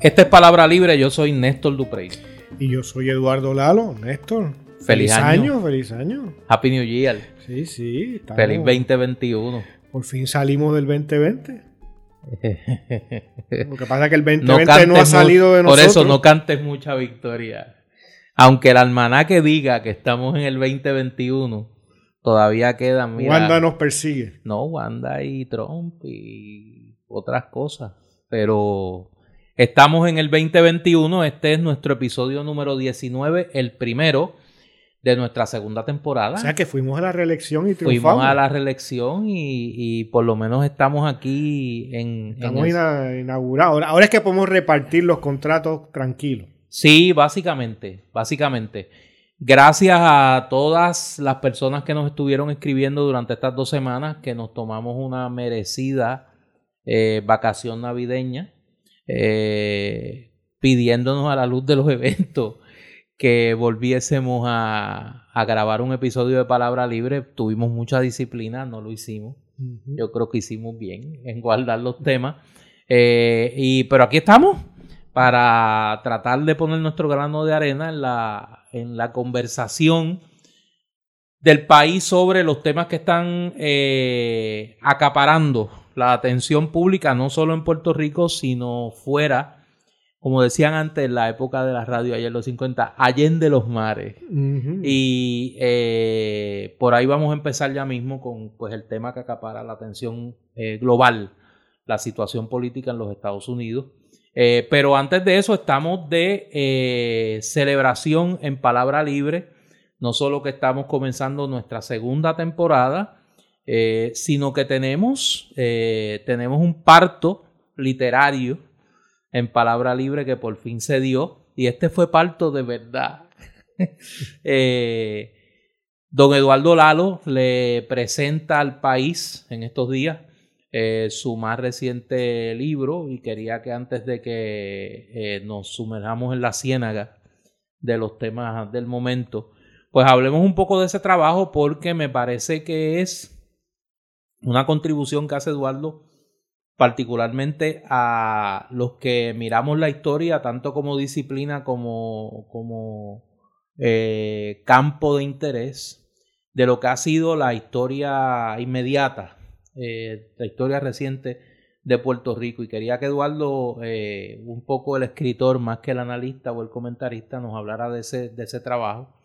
Esta es Palabra Libre, yo soy Néstor Duprey. Y yo soy Eduardo Lalo, Néstor. Feliz, año. Feliz año. Happy New Year. Sí, sí. Feliz 2021. Por fin salimos del 2020. Lo que pasa es que el 2020 no, ha salido de nosotros. Por eso no cantes mucha victoria. Aunque el almanaque diga que estamos en el 2021, todavía quedan. Mira, Wanda nos persigue. No, Wanda y Trump y otras cosas. Pero estamos en el 2021. Este es nuestro episodio número 19, el primero de nuestra segunda temporada. O sea que fuimos a la reelección y triunfamos. Fuimos a la reelección y, por lo menos estamos aquí en... Estamos inaugurados. Ahora es que podemos repartir los contratos tranquilos. Sí, básicamente, básicamente. Gracias a todas las personas que nos estuvieron escribiendo durante estas dos semanas, que nos tomamos una merecida eh, vacación navideña, eh, pidiéndonos a la luz de los eventos que volviésemos a, grabar un episodio de Palabra Libre. Tuvimos mucha disciplina, no lo hicimos. Yo creo que hicimos bien en guardar los temas. Eh, y, pero aquí estamos para tratar de poner nuestro grano de arena en la, en la conversación del país sobre los temas que están eh, acaparando la atención pública, no solo en Puerto Rico, sino fuera como decían antes en la época de la radio, ayer los 50, allende los mares. Y eh, por ahí vamos a empezar ya mismo con pues, el tema que acapara la atención eh, global, la situación política en los Estados Unidos. Eh, pero antes de eso estamos de celebración en palabra libre, no solo que estamos comenzando nuestra segunda temporada, sino que tenemos, tenemos un parto literario en palabra libre que por fin se dio. Y este fue parto de verdad. Eh, don Eduardo Lalo le presenta al país en estos días eh, su más reciente libro y quería que antes de que eh, nos sumerjamos en la ciénaga de los temas del momento, pues hablemos un poco de ese trabajo porque me parece que es una contribución que hace Eduardo particularmente a los que miramos la historia tanto como disciplina como, como eh, campo de interés de lo que ha sido la historia inmediata, eh, la historia reciente de Puerto Rico. Y quería que Eduardo, eh, un poco el escritor más que el analista o el comentarista, nos hablara de ese, de ese trabajo,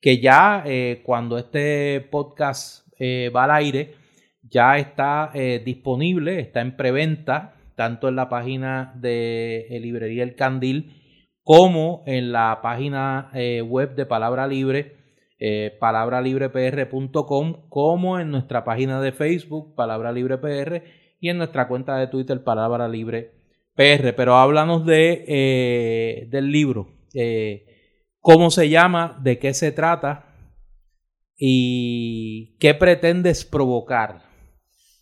que ya cuando este podcast va al aire, ya está eh, disponible, está en preventa, tanto en la página de eh, Librería El Candil como en la página eh, web de Palabra Libre, palabralibrepr.com, como en nuestra página de Facebook, Palabra Libre PR, y en nuestra cuenta de Twitter, Palabra Libre PR. Pero háblanos de, del libro, cómo se llama, de qué se trata y qué pretendes provocar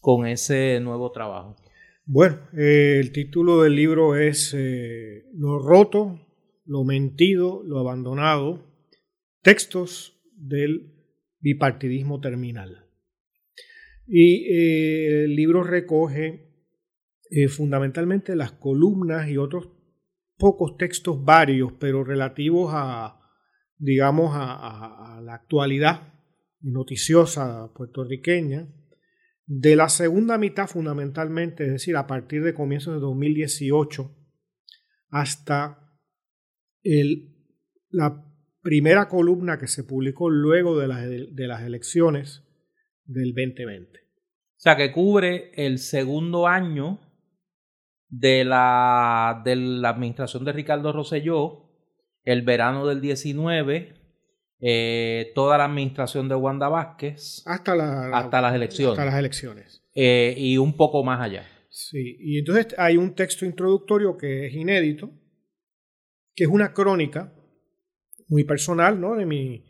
con ese nuevo trabajo? Bueno, eh, el título del libro es eh, Lo roto, lo mentido, lo abandonado, textos del bipartidismo terminal. Y eh, el libro recoge fundamentalmente las columnas y otros pocos textos varios, pero relativos a, digamos, a la actualidad noticiosa puertorriqueña, de la segunda mitad fundamentalmente, es decir, a partir de comienzos de 2018 hasta el, la primera columna que se publicó luego de, de las elecciones del 2020. O sea, que cubre el segundo año de la, de la administración de Ricardo Rosselló, el verano del 19, eh, toda la administración de Wanda Vázquez hasta, la, hasta las elecciones. Hasta las elecciones. Eh, y un poco más allá. Sí, y entonces hay un texto introductorio que es inédito, que es una crónica muy personal, ¿no? De mi,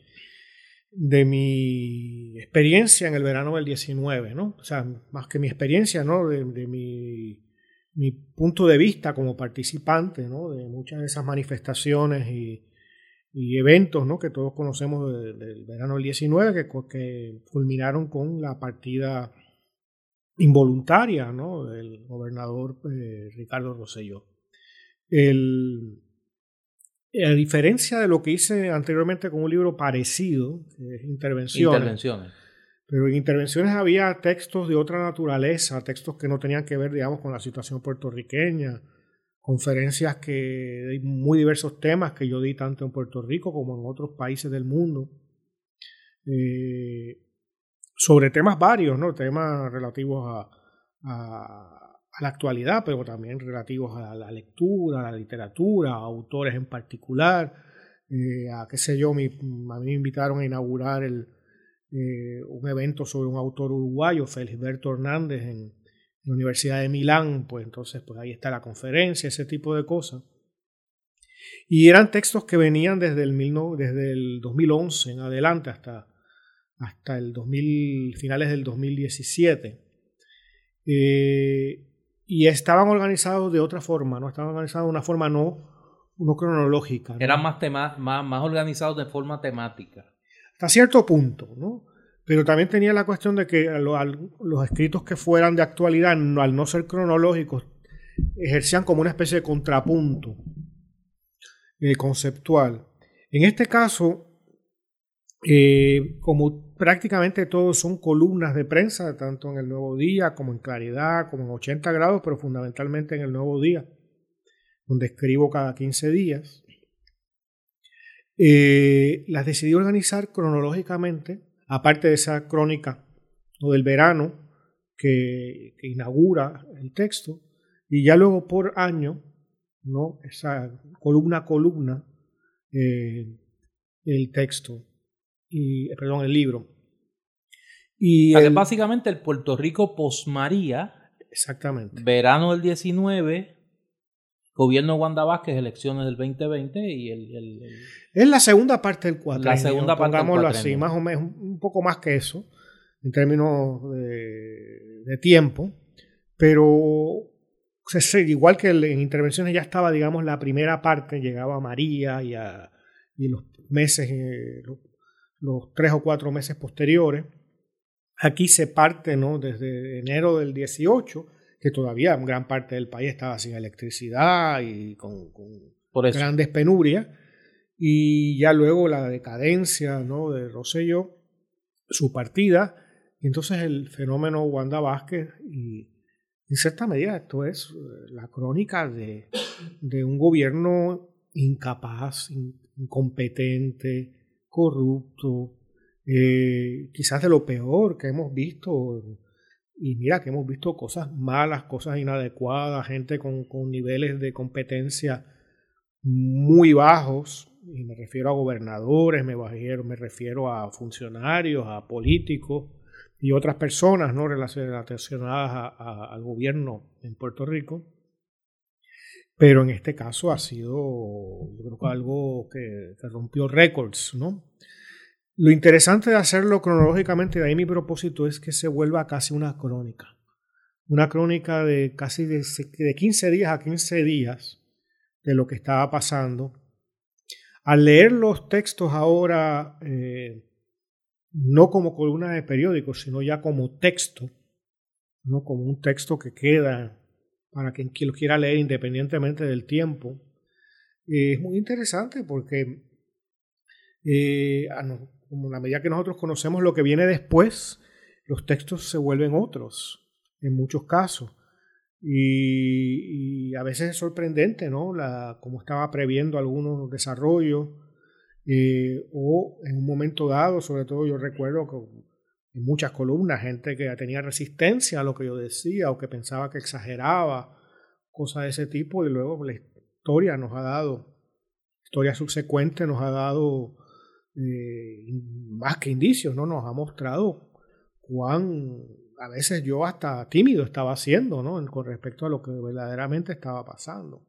de mi experiencia en el verano del 19, ¿no? O sea, más que mi experiencia, ¿no? De, de mi, mi, punto de vista como participante, ¿no? De muchas de esas manifestaciones y, y eventos ¿no? que todos conocemos del verano del 19 que, que, culminaron con la partida involuntaria ¿no? del gobernador eh, Ricardo Rosselló. El, a diferencia de lo que hice anteriormente con un libro parecido, que es Intervenciones, Intervenciones. pero en Intervenciones había textos de otra naturaleza, textos que no tenían que ver, digamos, con la situación puertorriqueña, conferencias que de muy diversos temas que yo di tanto en Puerto Rico como en otros países del mundo, eh, sobre temas varios, ¿no? temas relativos a, la actualidad, pero también relativos a la lectura, a la literatura, a autores en particular, eh, a qué sé yo, a mí me invitaron a inaugurar el, eh, un evento sobre un autor uruguayo, Felisberto Hernández, en, la Universidad de Milán, pues entonces pues ahí está la conferencia, ese tipo de cosas. Y eran textos que venían desde el, desde el 2011 en adelante hasta, hasta el 2000, finales del 2017. Eh, y estaban organizados de otra forma, ¿no? Estaban organizados de una forma no, no cronológica. Eran más, más, más organizados de forma temática. Hasta cierto punto, ¿no? Pero también tenía la cuestión de que los escritos que fueran de actualidad, al no ser cronológicos, ejercían como una especie de contrapunto eh, conceptual. En este caso, eh, como prácticamente todos son columnas de prensa, tanto en el Nuevo Día como en Claridad, como en 80 grados, pero fundamentalmente en el Nuevo Día, donde escribo cada 15 días, eh, las decidí organizar cronológicamente aparte de esa crónica o del verano que, inaugura el texto, y ya luego por año, ¿no? esa columna a columna, eh, el texto, y, eh, perdón, el libro. Y básicamente el Puerto Rico posmaría. Exactamente. Verano del 19, Gobierno de Wanda Vázquez, elecciones del 2020 y el, Es la segunda parte del cuatro. La segunda parte Pongámoslo así, más o menos, un poco más que eso, en términos de, tiempo. Pero igual que en intervenciones ya estaba, digamos, la primera parte, llegaba María y, a, y los meses, eh, los, tres o cuatro meses posteriores. Aquí se parte, ¿no? Desde enero del 18 que todavía gran parte del país estaba sin electricidad y con, grandes penurias. Y ya luego la decadencia ¿no? de Rosselló, su partida, y entonces el fenómeno Wanda Vázquez, y en cierta medida esto es eh, la crónica de, de un gobierno incapaz, incompetente, corrupto, eh, quizás de lo peor que hemos visto y mira que hemos visto cosas malas, cosas inadecuadas, gente con, niveles de competencia muy bajos, y me refiero a gobernadores, me refiero, me refiero a funcionarios, a políticos y otras personas ¿no? relacionadas al gobierno en Puerto Rico. Pero en este caso ha sido, yo creo algo que, que rompió récords, ¿no? Lo interesante de hacerlo cronológicamente, de ahí mi propósito es que se vuelva casi una crónica. Una crónica de casi de, 15 días a 15 días de lo que estaba pasando. Al leer los textos ahora, eh, no como columna de periódicos, sino ya como texto, no como un texto que queda para quien lo quiera leer independientemente del tiempo, eh, es muy interesante porque eh, como la medida que nosotros conocemos lo que viene después, los textos se vuelven otros, en muchos casos. Y, a veces es sorprendente, ¿no? La, cómo estaba previendo algunos desarrollos, eh, o en un momento dado, sobre todo yo recuerdo que en muchas columnas, gente que tenía resistencia a lo que yo decía o que pensaba que exageraba, cosas de ese tipo, y luego la historia nos ha dado, historia subsecuente nos ha dado eh, más que indicios, ¿no? Nos ha mostrado cuán a veces yo hasta tímido estaba haciendo, ¿no? Con respecto a lo que verdaderamente estaba pasando.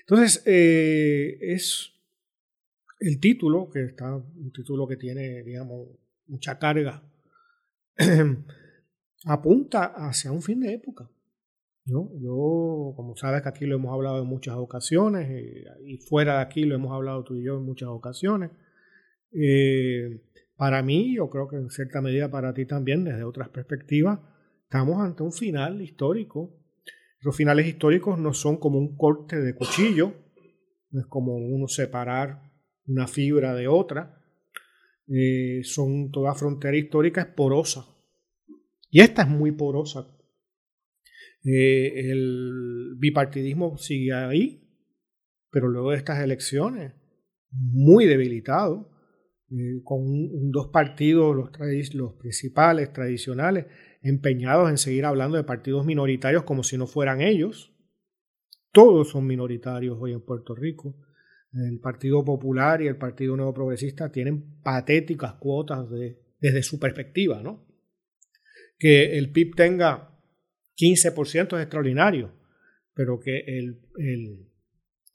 Entonces, eh, es el título, que está, un título que tiene, digamos, mucha carga, apunta hacia un fin de época. ¿No? Yo, como sabes que aquí lo hemos hablado en muchas ocasiones eh, y fuera de aquí lo hemos hablado tú y yo en muchas ocasiones. Eh, para mí, yo creo que en cierta medida para ti también, desde otras perspectivas, estamos ante un final histórico Los finales históricos no son como un corte de cuchillo, no es como uno separar una fibra de otra, eh, son toda frontera histórica es porosa. Y esta es muy porosa. Eh, el bipartidismo sigue ahí, pero luego de estas elecciones, muy debilitado, eh, con dos partidos, los, principales, tradicionales, empeñados en seguir hablando de partidos minoritarios como si no fueran ellos. Todos son minoritarios hoy en Puerto Rico. El Partido Popular y el Partido Nuevo Progresista tienen patéticas cuotas de, desde su perspectiva, ¿no? Que el PIB tenga 15% es extraordinario, pero que el,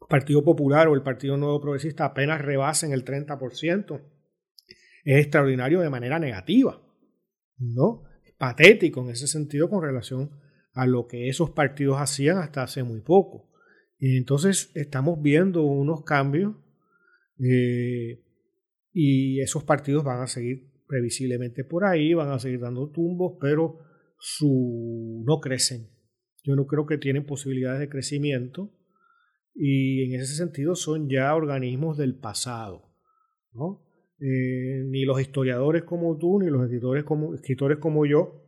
Partido Popular o el Partido Nuevo Progresista apenas rebasen el 30%, es extraordinario de manera negativa, ¿no? Patético en ese sentido con relación a lo que esos partidos hacían hasta hace muy poco. Y entonces estamos viendo unos cambios eh, y esos partidos van a seguir previsiblemente por ahí, van a seguir dando tumbos, pero su, no crecen. Yo no creo que tienen posibilidades de crecimiento y en ese sentido son ya organismos del pasado. ¿no? Eh, ni los historiadores como tú, ni los escritores como, escritores como yo,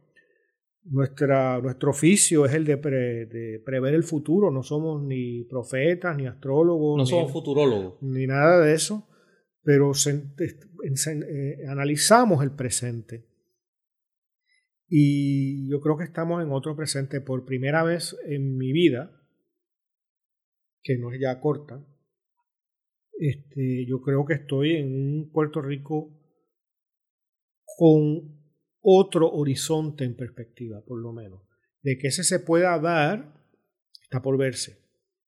nuestra, nuestro oficio es el de, prever el futuro, no somos ni profetas, ni astrólogos. No somos futurólogos. Ni nada de eso, pero eh, analizamos el presente. Y yo creo que estamos en otro presente por primera vez en mi vida, que no es ya corta, este, yo creo que estoy en un Puerto Rico con otro horizonte en perspectiva, por lo menos. De que ese se pueda dar, está por verse.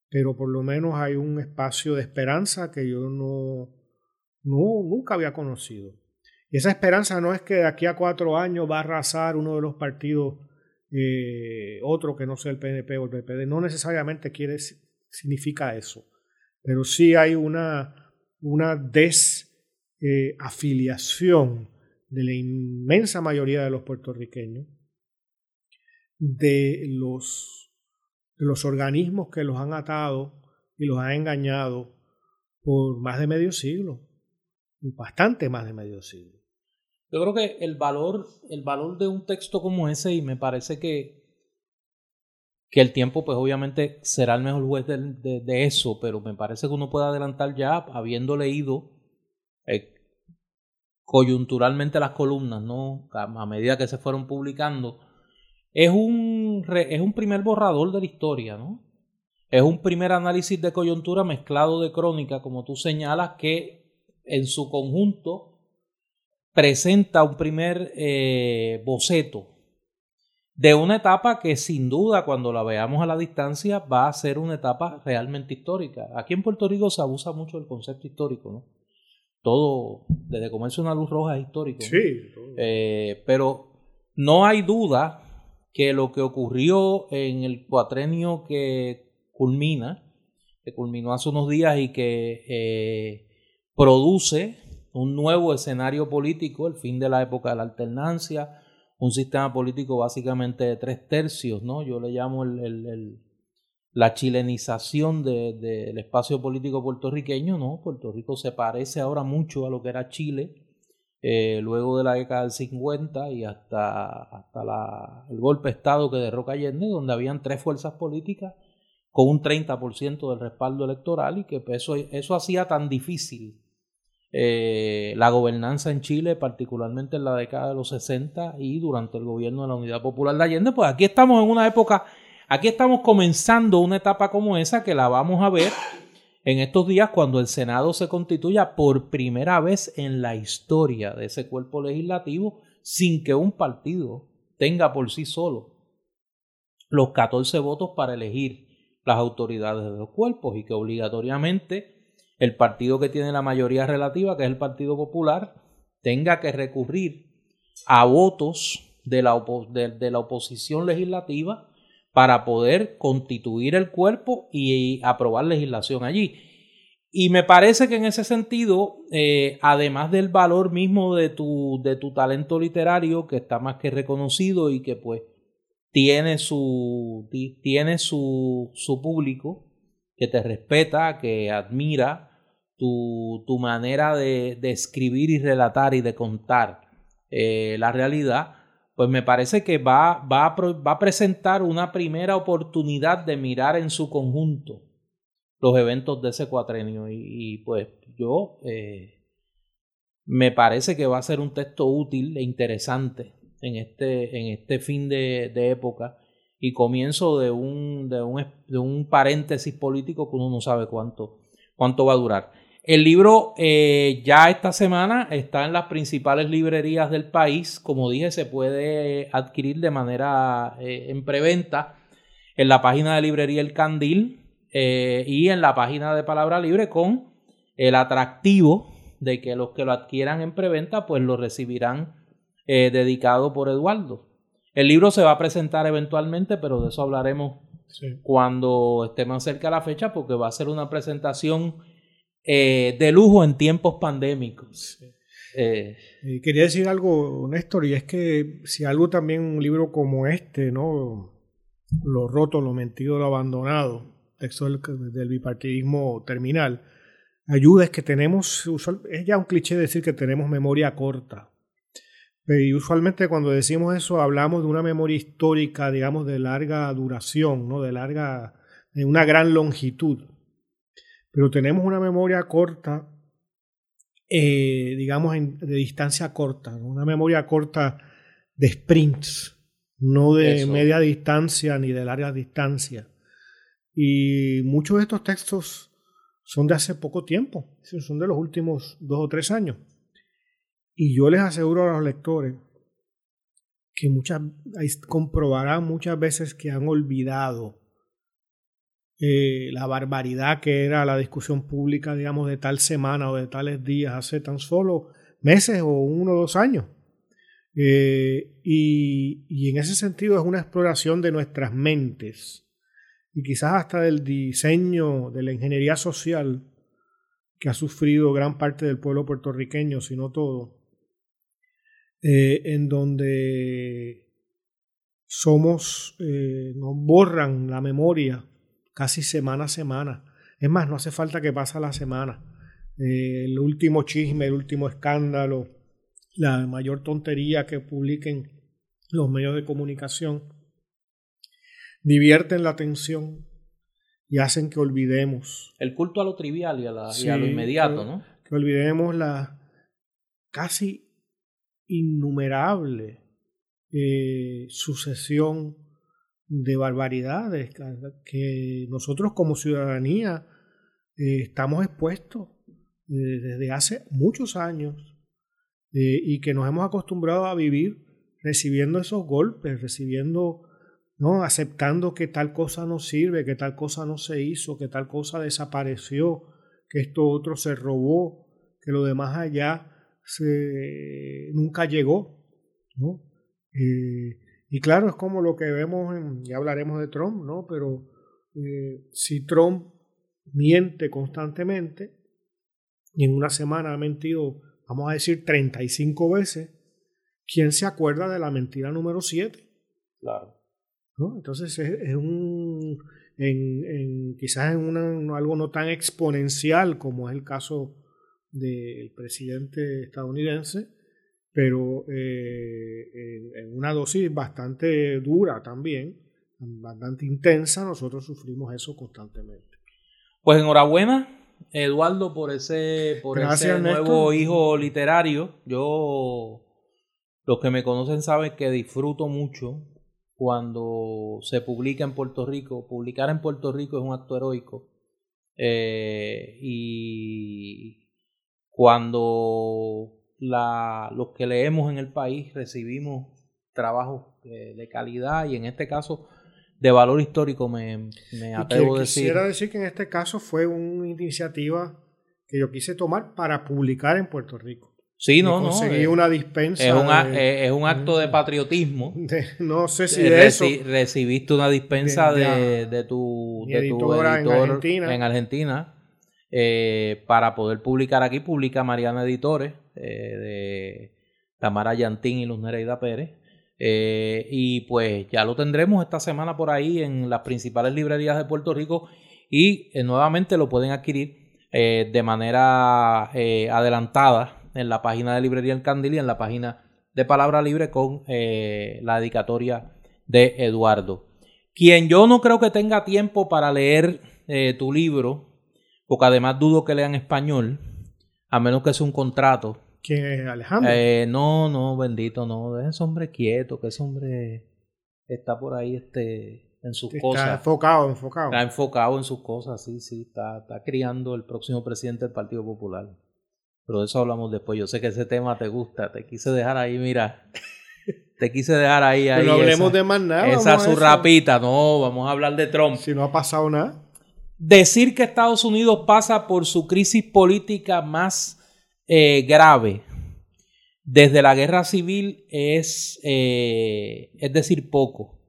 Pero por lo menos hay un espacio de esperanza que yo no, no nunca había conocido. Y esa esperanza no es que de aquí a cuatro años va a arrasar uno de los partidos, eh, otro que no sea el PNP o el PPD. No necesariamente quiere, significa eso pero sí hay una, una desafiliación de la inmensa mayoría de los puertorriqueños de los, de los organismos que los han atado y los han engañado por más de medio siglo, bastante más de medio siglo. Yo creo que el valor, el valor de un texto como ese, y me parece que que el tiempo pues obviamente será el mejor juez de, de, eso, pero me parece que uno puede adelantar ya habiendo leído eh, coyunturalmente las columnas, ¿no? A, medida que se fueron publicando, es un, es un primer borrador de la historia, ¿no? Es un primer análisis de coyuntura mezclado de crónica, como tú señalas, que en su conjunto presenta un primer eh, boceto de una etapa que sin duda cuando la veamos a la distancia va a ser una etapa realmente histórica. Aquí en Puerto Rico se abusa mucho del concepto histórico, ¿no? Todo, desde comerse una luz roja es histórico. Sí. Eh, pero no hay duda que lo que ocurrió en el cuatrenio que culmina, que culminó hace unos días y que eh, produce un nuevo escenario político, el fin de la época de la alternancia, un sistema político básicamente de tres tercios, ¿no? Yo le llamo la chilenización del espacio político puertorriqueño, ¿no? Puerto Rico se parece ahora mucho a lo que era Chile eh, luego de la década del 50 y hasta, hasta la, el golpe de Estado que derroca Allende, donde habían tres fuerzas políticas con un 30% del respaldo electoral y que eso, eso hacía tan difícil eh, la gobernanza en Chile, particularmente en la década de los 60 y durante el gobierno de la Unidad Popular de Allende, pues aquí estamos en una época, aquí estamos comenzando una etapa como esa que la vamos a ver en estos días cuando el Senado se constituya por primera vez en la historia de ese cuerpo legislativo sin que un partido tenga por sí solo los 14 votos para elegir las autoridades de los cuerpos y que obligatoriamente el partido que tiene la mayoría relativa, que es el Partido Popular, tenga que recurrir a votos de la, de, la oposición legislativa para poder constituir el cuerpo y, aprobar legislación allí. Y me parece que en ese sentido, eh, además del valor mismo de tu, de tu talento literario, que está más que reconocido y que pues tiene su, tiene su, su público que te respeta, que admira tu, tu manera de, de, escribir y relatar y de contar eh, la realidad, pues me parece que va, va, a, va presentar una primera oportunidad de mirar en su conjunto los eventos de ese cuatrenio. Y, pues yo eh, me parece que va a ser un texto útil e interesante en este, en este fin de, de época y comienzo de un, de, un, de un paréntesis político que uno no sabe cuánto, cuánto va a durar. El libro eh, ya esta semana está en las principales librerías del país. Como dije, se puede adquirir de manera eh, en preventa en la página de librería El Candil eh, y en la página de Palabra Libre con el atractivo de que los que lo adquieran en preventa pues lo recibirán dedicado por Eduardo. El libro se va a presentar eventualmente, pero de eso hablaremos cuando esté más cerca la fecha porque va a ser una presentación eh, de lujo en tiempos pandémicos. Eh, quería decir algo, Néstor, y es que si algo también un libro como este, ¿no? Lo roto, lo mentido, lo abandonado, texto del, bipartidismo terminal, ayuda es que tenemos, es ya un cliché decir que tenemos memoria corta. Y usualmente cuando decimos eso hablamos de una memoria histórica, digamos, de larga duración, ¿no? de larga, de una gran longitud pero tenemos una memoria corta, eh, digamos, de distancia corta, una memoria corta de sprints, no de media distancia ni de larga distancia. Y muchos de estos textos son de hace poco tiempo, son de los últimos dos o tres años. Y yo les aseguro a los lectores que muchas, comprobarán muchas veces que han olvidado eh, la barbaridad que era la discusión pública, digamos, de tal semana o de tales días hace tan solo meses o uno o dos años. Eh, y, en ese sentido es una exploración de nuestras mentes y quizás hasta del diseño de la ingeniería social que ha sufrido gran parte del pueblo puertorriqueño, si no todo, eh, en donde somos, nos borran la memoria casi semana a semana. Es más, no hace falta que pase la semana. Eh, el último chisme, el último escándalo, la mayor tontería que publiquen los medios de comunicación, divierten la atención y hacen que olvidemos. El culto a lo trivial y a, lo inmediato, ¿no? Que olvidemos la casi innumerable eh, sucesión de barbaridades que nosotros como ciudadanía eh, estamos expuestos eh, desde hace muchos años eh, y que nos hemos acostumbrado a vivir recibiendo esos golpes, recibiendo, ¿no? aceptando que tal cosa no sirve, que tal cosa no se hizo, que tal cosa desapareció, que esto otro se robó, que lo demás allá se, nunca llegó. ¿no? Y claro, es como lo que vemos, en, ya hablaremos de Trump, ¿no? Pero eh, si Trump miente constantemente, y en una semana ha mentido, vamos a decir, 35 veces, ¿quién se acuerda de la mentira número 7? Claro. ¿No? Entonces es, un, en, en, quizás en una, algo no tan exponencial como es el caso del presidente estadounidense, pero eh, en una dosis bastante dura también, bastante intensa, nosotros sufrimos eso constantemente. Pues enhorabuena, Eduardo, por ese, por ese nuevo hijo literario. Yo, los que me conocen saben que disfruto mucho cuando se publica en Puerto Rico. Publicar en Puerto Rico es un acto heroico. Eh, y cuando la, los que leemos en el país recibimos trabajos eh, de calidad y en este caso de valor histórico, me, me atrevo a decir. Quisiera decir que en este caso fue una iniciativa que yo quise tomar para publicar en Puerto Rico. Sí, no, no. Conseguí una dispensa. Es, eh, es, un acto de patriotismo. no sé si de eso. Recibiste una dispensa de, de, tu, de tu editor en Argentina. En Argentina eh, para poder publicar aquí, publica Mariana Editores, eh, de Tamara Yantín y Luz Nereida Pérez. Eh, y pues ya lo tendremos esta semana por ahí en las principales librerías de Puerto Rico y eh, nuevamente lo pueden adquirir de manera adelantada en la página de Librería El Candil y en la página de Palabra Libre con la dedicatoria de Eduardo. Quien yo no creo que tenga tiempo para leer tu libro, porque además dudo que lean español, a menos que sea un contrato. ¿Quién es Alejandro? Eh, no, no, bendito, no. Deja ese hombre quieto, que ese hombre está por ahí este, en sus cosas. Está enfocado, enfocado. Está enfocado en sus cosas, sí, sí. Está, está criando el próximo presidente del Partido Popular. Pero de eso hablamos después. Yo sé que ese tema te gusta. Te quise dejar ahí, mira. Te quise dejar ahí. ahí Pero no hablemos de más nada. Esa su rapita. No, vamos a hablar de Trump. Si no ha pasado nada. Decir que Estados Unidos pasa por su crisis política más eh, grave desde la guerra civil es, eh, es decir poco.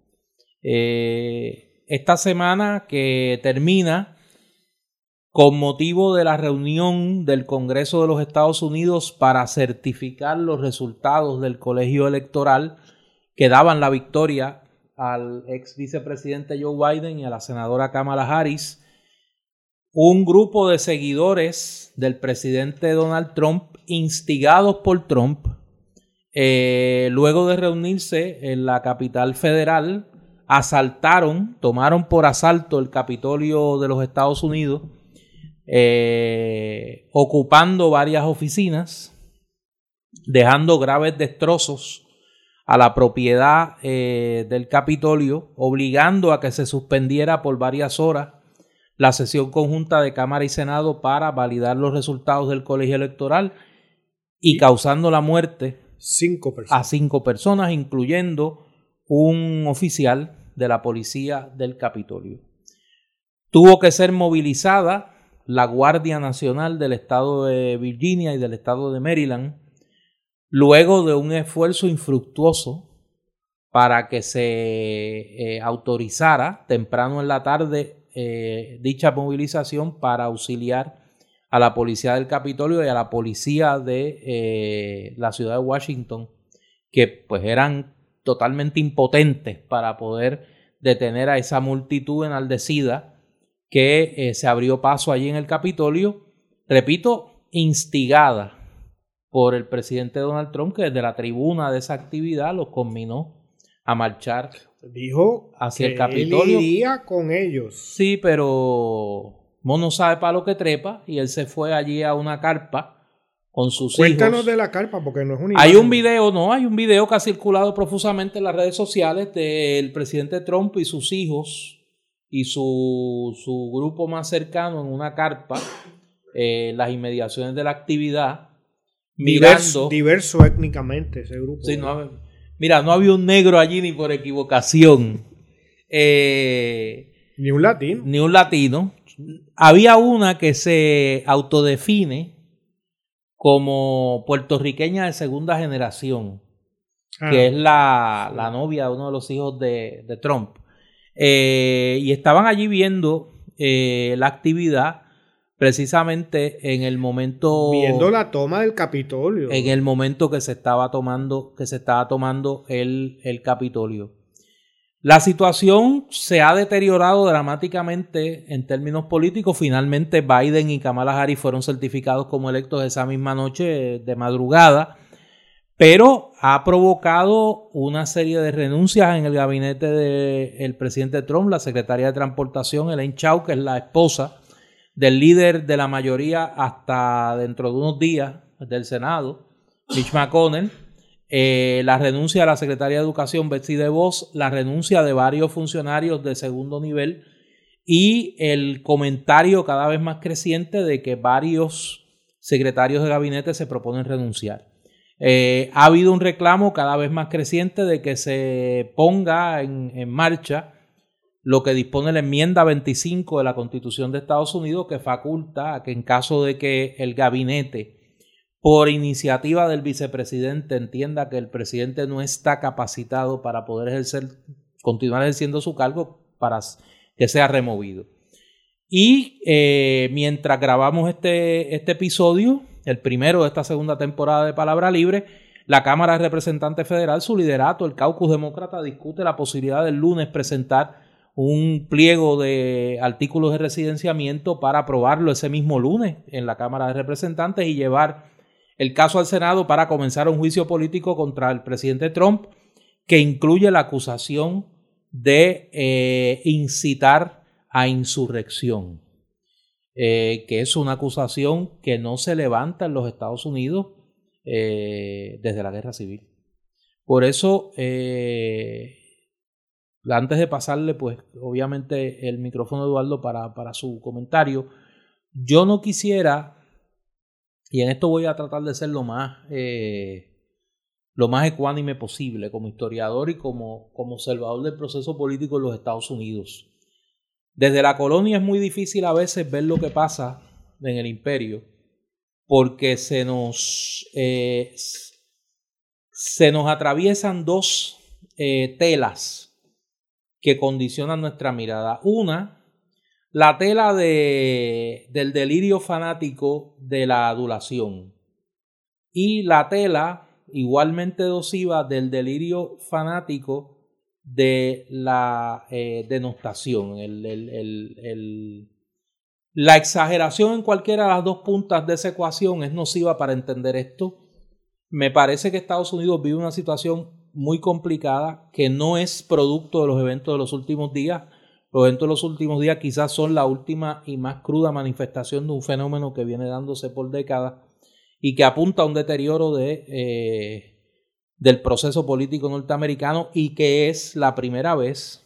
Eh, esta semana que termina con motivo de la reunión del Congreso de los Estados Unidos para certificar los resultados del colegio electoral que daban la victoria al ex vicepresidente Joe Biden y a la senadora Kamala Harris un grupo de seguidores del presidente Donald Trump, instigados por Trump, eh, luego de reunirse en la capital federal, asaltaron, tomaron por asalto el Capitolio de los Estados Unidos, eh, ocupando varias oficinas, dejando graves destrozos a la propiedad eh, del Capitolio, obligando a que se suspendiera por varias horas la sesión conjunta de Cámara y Senado para validar los resultados del colegio electoral y causando la muerte a cinco personas, incluyendo un oficial de la policía del Capitolio. Tuvo que ser movilizada la Guardia Nacional del Estado de Virginia y del Estado de Maryland, luego de un esfuerzo infructuoso para que se eh, autorizara temprano en la tarde eh, dicha movilización para auxiliar a la policía del Capitolio y a la policía de eh, la ciudad de Washington, que pues eran totalmente impotentes para poder detener a esa multitud enaldecida que eh, se abrió paso allí en el Capitolio, repito, instigada por el presidente Donald Trump, que desde la tribuna de esa actividad los combinó a marchar Dijo hacia el Capitolio. Él iría con ellos. Sí, pero Mono sabe para lo que trepa y él se fue allí a una carpa con sus Cuéntanos de la carpa porque no es un Hay un video, no, hay un video que ha circulado profusamente en las redes sociales del presidente Trump y sus hijos y su, su grupo más cercano en una carpa eh, en las inmediaciones de la actividad mirando diverso, étnicamente ese grupo. Sí, no, Mira, no había un negro allí ni por equivocación. Eh, ni un latino. Ni un latino. Había una que se autodefine como puertorriqueña de segunda generación, que ah. es la, la, novia de uno de los hijos de, Trump. Eh, y estaban allí viendo eh, la actividad precisamente en el momento viendo la toma del Capitolio. en el momento que se estaba tomando que se estaba tomando el, el Capitolio. La situación se ha deteriorado dramáticamente en términos políticos. Finalmente Biden y Kamala Harris fueron certificados como electos esa misma noche de madrugada pero ha provocado una serie de renuncias en el gabinete del presidente Trump, la secretaria de Transportación, Elaine Chao, que es la esposa del líder de la mayoría hasta dentro de unos días del Senado, Mitch McConnell, eh, la renuncia de la secretaria de Educación, Betsy DeVos, la renuncia de varios funcionarios de segundo nivel y el comentario cada vez más creciente de que varios secretarios de gabinete se proponen renunciar. Eh, ha habido un reclamo cada vez más creciente de que se ponga en marcha lo que dispone la enmienda 25 de la Constitución de Estados Unidos que faculta a que en caso de que el gabinete por iniciativa del vicepresidente entienda que el presidente no está capacitado para poder ejercer, continuar ejerciendo su cargo para que sea removido. Y eh, mientras grabamos este, este episodio, el primero de esta segunda temporada de Palabra Libre, la Cámara de Representantes Federal, su liderato, el caucus demócrata, discute la posibilidad del lunes presentar un pliego de artículos de residenciamiento para aprobarlo ese mismo lunes en la Cámara de Representantes y llevar el caso al Senado para comenzar un juicio político contra el presidente Trump que incluye la acusación de eh, incitar a insurrección, eh, que es una acusación que no se levanta en los Estados Unidos eh, desde la guerra civil. Por eso, antes de pasarle, pues, obviamente, el micrófono a Eduardo para, su comentario, yo no quisiera, y en esto voy a tratar de ser lo más lo más ecuánime posible como historiador y como, como observador del proceso político en los Estados Unidos. Desde la colonia es muy difícil a veces ver lo que pasa en el imperio porque se nos, eh, se nos atraviesan dos eh, telas que condicionan nuestra mirada. Una, la tela de, del delirio fanático de la adulación y la tela igualmente dosiva del delirio fanático de la eh, denostación, la exageración en cualquiera de las dos puntas de esa ecuación es nociva para entender esto. Me parece que Estados Unidos vive una situación muy complicada que no es producto de los eventos de los últimos días. Los eventos de los últimos días quizás son la última y más cruda manifestación de un fenómeno que viene dándose por décadas y que apunta a un deterioro de, eh, del proceso político norteamericano y que es la primera vez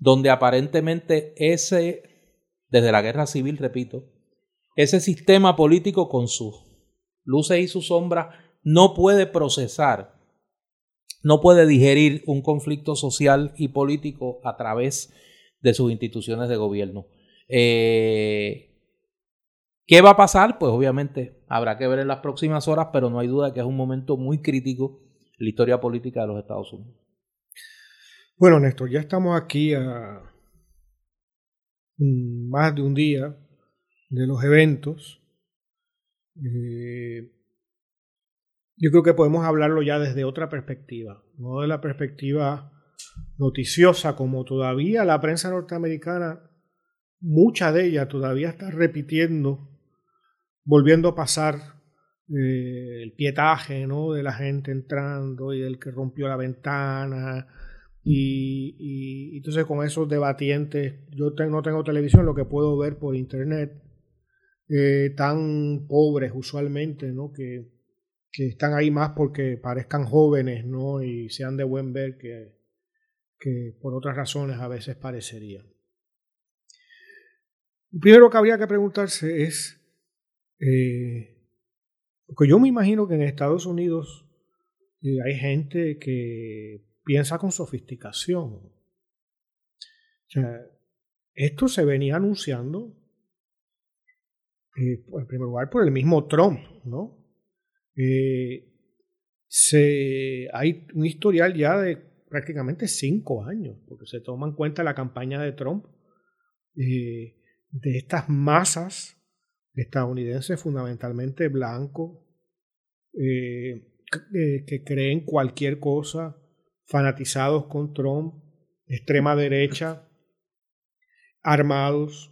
donde aparentemente ese, desde la guerra civil, repito, ese sistema político con sus luces y sus sombras no puede procesar, no puede digerir un conflicto social y político a través de sus instituciones de gobierno. Eh, ¿Qué va a pasar? Pues obviamente habrá que ver en las próximas horas, pero no hay duda que es un momento muy crítico en la historia política de los Estados Unidos. Bueno, Néstor, ya estamos aquí a más de un día de los eventos. Eh, yo creo que podemos hablarlo ya desde otra perspectiva, no de la perspectiva noticiosa, como todavía la prensa norteamericana, mucha de ella todavía está repitiendo volviendo a pasar eh, el pietaje ¿no? de la gente entrando y del que rompió la ventana. Y, entonces con esos debatientes, yo no tengo televisión, lo que puedo ver por internet, eh, tan pobres usualmente, ¿no? que, que están ahí más porque parezcan jóvenes ¿no? y sean de buen ver que, que por otras razones a veces parecería. Primero que habría que preguntarse es eh, porque yo me imagino que en Estados Unidos eh, hay gente que piensa con sofisticación. O sea, esto se venía anunciando, eh, en primer lugar, por el mismo Trump, ¿no? Se, hay un historial ya de prácticamente cinco años, porque se toma en cuenta la campaña de Trump, de estas masas estadounidense fundamentalmente blanco, eh, eh, que creen cualquier cosa, fanatizados con Trump, extrema derecha, armados.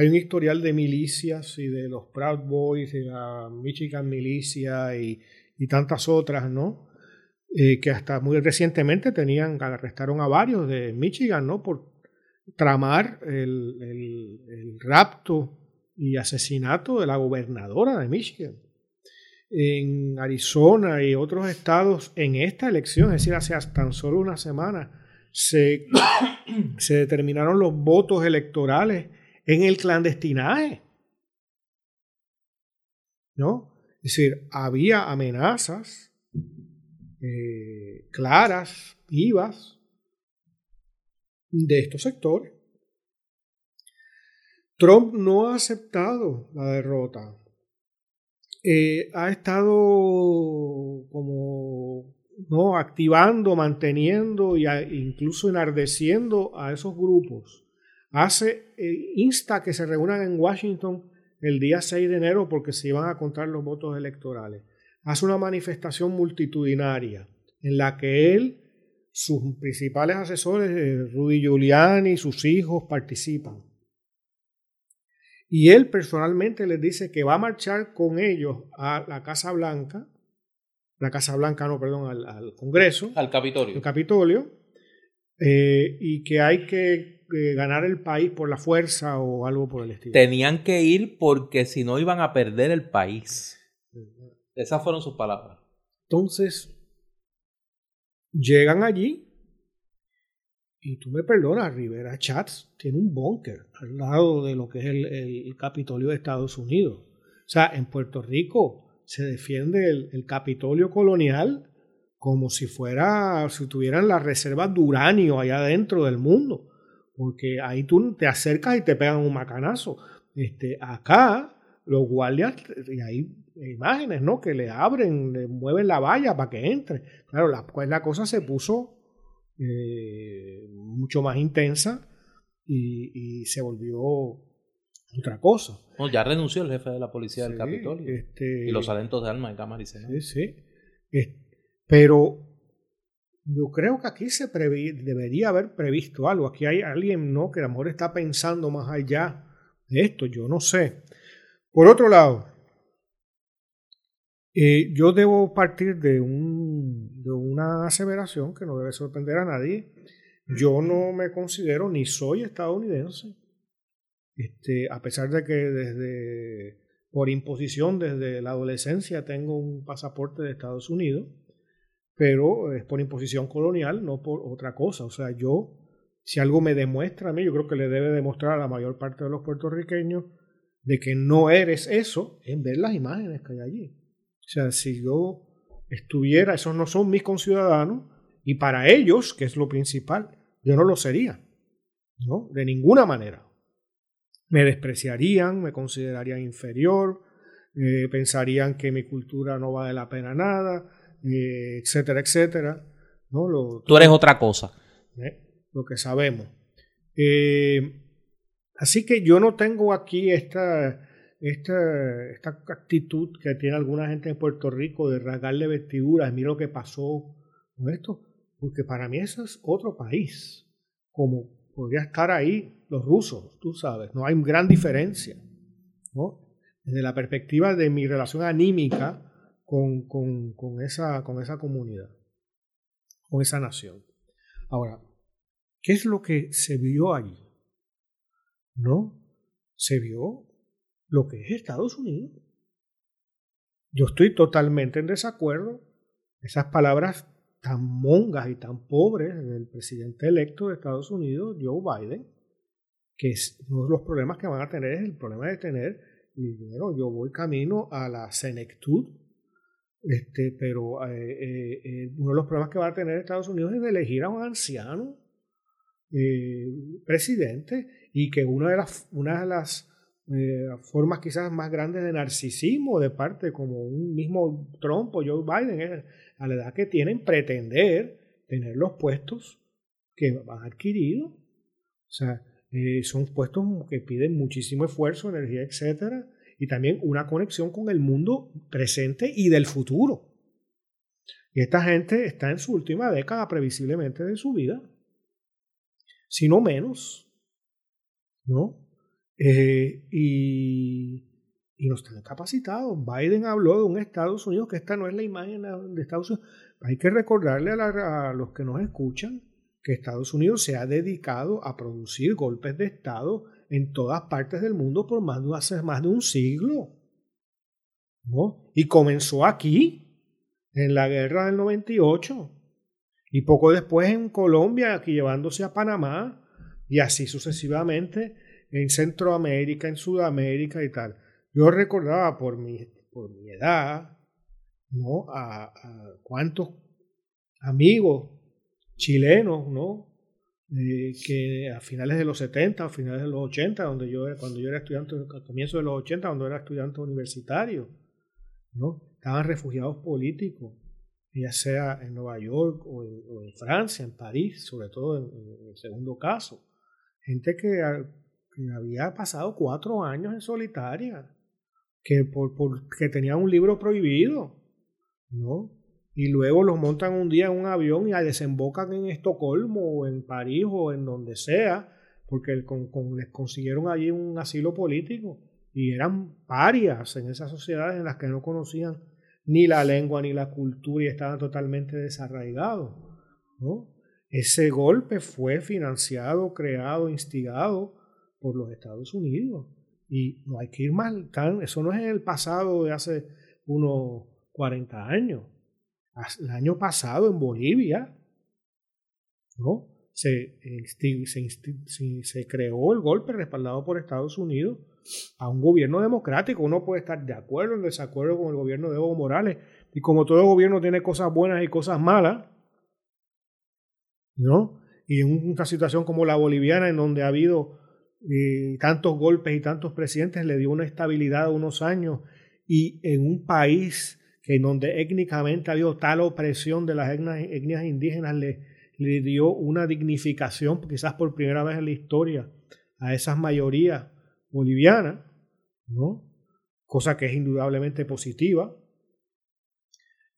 Hay un historial de milicias y de los Proud Boys y la Michigan Milicia y, tantas otras, ¿no? Eh, que hasta muy recientemente tenían, arrestaron a varios de Michigan, ¿no? Por tramar el, el rapto y asesinato de la gobernadora de Michigan. En Arizona y otros estados, en esta elección, es decir, hace tan solo una semana, se, se determinaron los votos electorales en el clandestinaje. ¿No? Es decir, había amenazas eh, claras, vivas, de estos sectores. Trump no ha aceptado la derrota. Eh, ha estado como no activando, manteniendo e incluso enardeciendo a esos grupos. Hace eh, insta que se reúnan en Washington el día 6 de enero porque se iban a contar los votos electorales. hace una manifestación multitudinaria en la que él, sus principales asesores, eh, Rudy Giuliani y sus hijos participan. Y él personalmente les dice que va a marchar con ellos a la Casa Blanca, la Casa Blanca, no, perdón, al, Congreso. Al Capitolio. Al Capitolio. Eh, y que hay que eh, ganar el país por la fuerza o algo por el estilo. Tenían que ir porque si no iban a perder el país. Esas fueron sus palabras. Entonces, llegan allí y tú me perdonas, Rivera Chats tiene un búnker al lado de lo que es el, Capitolio de Estados Unidos. O sea, en Puerto Rico se defiende el, Capitolio colonial como si fuera, si tuvieran las reservas de uranio allá dentro del mundo. Porque ahí tú te acercas y te pegan un macanazo. Este, acá, los guardias, y hay imágenes, ¿no? Que le abren, le mueven la valla para que entre. Claro, la, pues la cosa se puso eh, mucho más intensa y, se volvió otra cosa. ya renunció el jefe de la policía del Capitolio este, y los alentos de alma de Cámara y Senado. Sí, sí. pero yo creo que aquí se debería haber previsto algo. Aquí hay alguien, ¿no? Que a lo mejor está pensando más allá de esto, yo no sé. Por otro lado, eh, yo debo partir de, un, de una aseveración que no debe sorprender a nadie. Yo no me considero ni soy estadounidense, este, a pesar de que desde por imposición desde la adolescencia tengo un pasaporte de Estados Unidos, pero es por imposición colonial, no por otra cosa. O sea, yo, si algo me demuestra a mí, yo creo que le debe demostrar a la mayor parte de los puertorriqueños de que no eres eso, en ver las imágenes que hay allí. O sea, si yo estuviera, esos no son mis conciudadanos, y para ellos, que es lo principal, yo no lo sería, ¿no? De ninguna manera. Me despreciarían, me considerarían inferior, eh, pensarían que mi cultura no vale la pena nada, eh, etcétera, etcétera. ¿no? Lo, Tú eres otra cosa. ¿eh? Lo que sabemos. así que yo no tengo aquí esta esta, esta actitud que tiene alguna gente en Puerto Rico de rasgarle vestiduras, mira lo que pasó con esto, porque para mí eso es otro país, como podría estar ahí los rusos, tú sabes, no hay gran diferencia, ¿no? Desde la perspectiva de mi relación anímica con, con, con, esa, con esa comunidad, con esa nación. Ahora, ¿qué es lo que se vio allí? ¿No? Se vio lo que es Estados Unidos. Yo estoy totalmente en desacuerdo. Esas palabras tan mongas y tan pobres del presidente electo de Estados Unidos, Joe Biden, que uno de los problemas que van a tener es el problema de tener dinero. Yo voy camino a la senectud, este, pero eh, eh, eh, uno de los problemas que va a tener Estados Unidos es elegir a un anciano presidente y que una de las, una de las formas quizás más grandes de narcisismo de parte como un mismo Trump o Joe Biden eh, a la edad que tienen pretender tener los puestos que van adquirido. O sea, son puestos que piden muchísimo esfuerzo, energía, etcétera, y también una conexión con el mundo presente y del futuro. Y esta gente está en su última década previsiblemente de su vida, si no menos, ¿no? Eh, y, y, no están capacitados. Biden habló de un Estados Unidos que esta no es la imagen de Estados Unidos. Hay que recordarle a, los que nos escuchan que Estados Unidos se ha dedicado a producir golpes de Estado en todas partes del mundo por más de, hace más de un siglo. ¿no? Y comenzó aquí, en la guerra del 98, y poco después en Colombia, aquí llevándose a Panamá, y así sucesivamente en Centroamérica, en Sudamérica y tal. Yo recordaba por mi, por mi edad, ¿no? A, cuántos amigos chilenos, ¿no? Eh, que a finales de los 70, a finales de los 80, donde yo, cuando yo era estudiante, al comienzo de los 80, cuando era estudiante universitario, ¿no? Estaban refugiados políticos, ya sea en Nueva York o en, Francia, en París, sobre todo en, el segundo caso. Gente que que había pasado cuatro años en solitaria, que, por, que tenía un libro prohibido, ¿no? Y luego los montan un día en un avión y desembocan en Estocolmo o en París o en donde sea, porque les consiguieron allí un asilo político y eran parias en esas sociedades en las que no conocían ni la lengua ni la cultura y estaban totalmente desarraigados. Ese golpe fue financiado, creado, instigado por los Estados Unidos. Y no hay que ir más eso no es el pasado de hace unos 40 años. El año pasado en Bolivia, ¿no? Se, se, creó el golpe respaldado por Estados Unidos a un gobierno democrático. Uno puede estar de acuerdo o en desacuerdo con el gobierno de Evo Morales. Y como todo gobierno tiene cosas buenas y cosas malas, ¿no? Y en una situación como la boliviana, en donde ha habido eh, tantos golpes y tantos presidentes, le dio una estabilidad a unos años. Y en un país que en donde étnicamente ha habido tal opresión de las etnias, indígenas, le, dio una dignificación, quizás por primera vez en la historia, a esas mayorías bolivianas, ¿no? Cosa que es indudablemente positiva,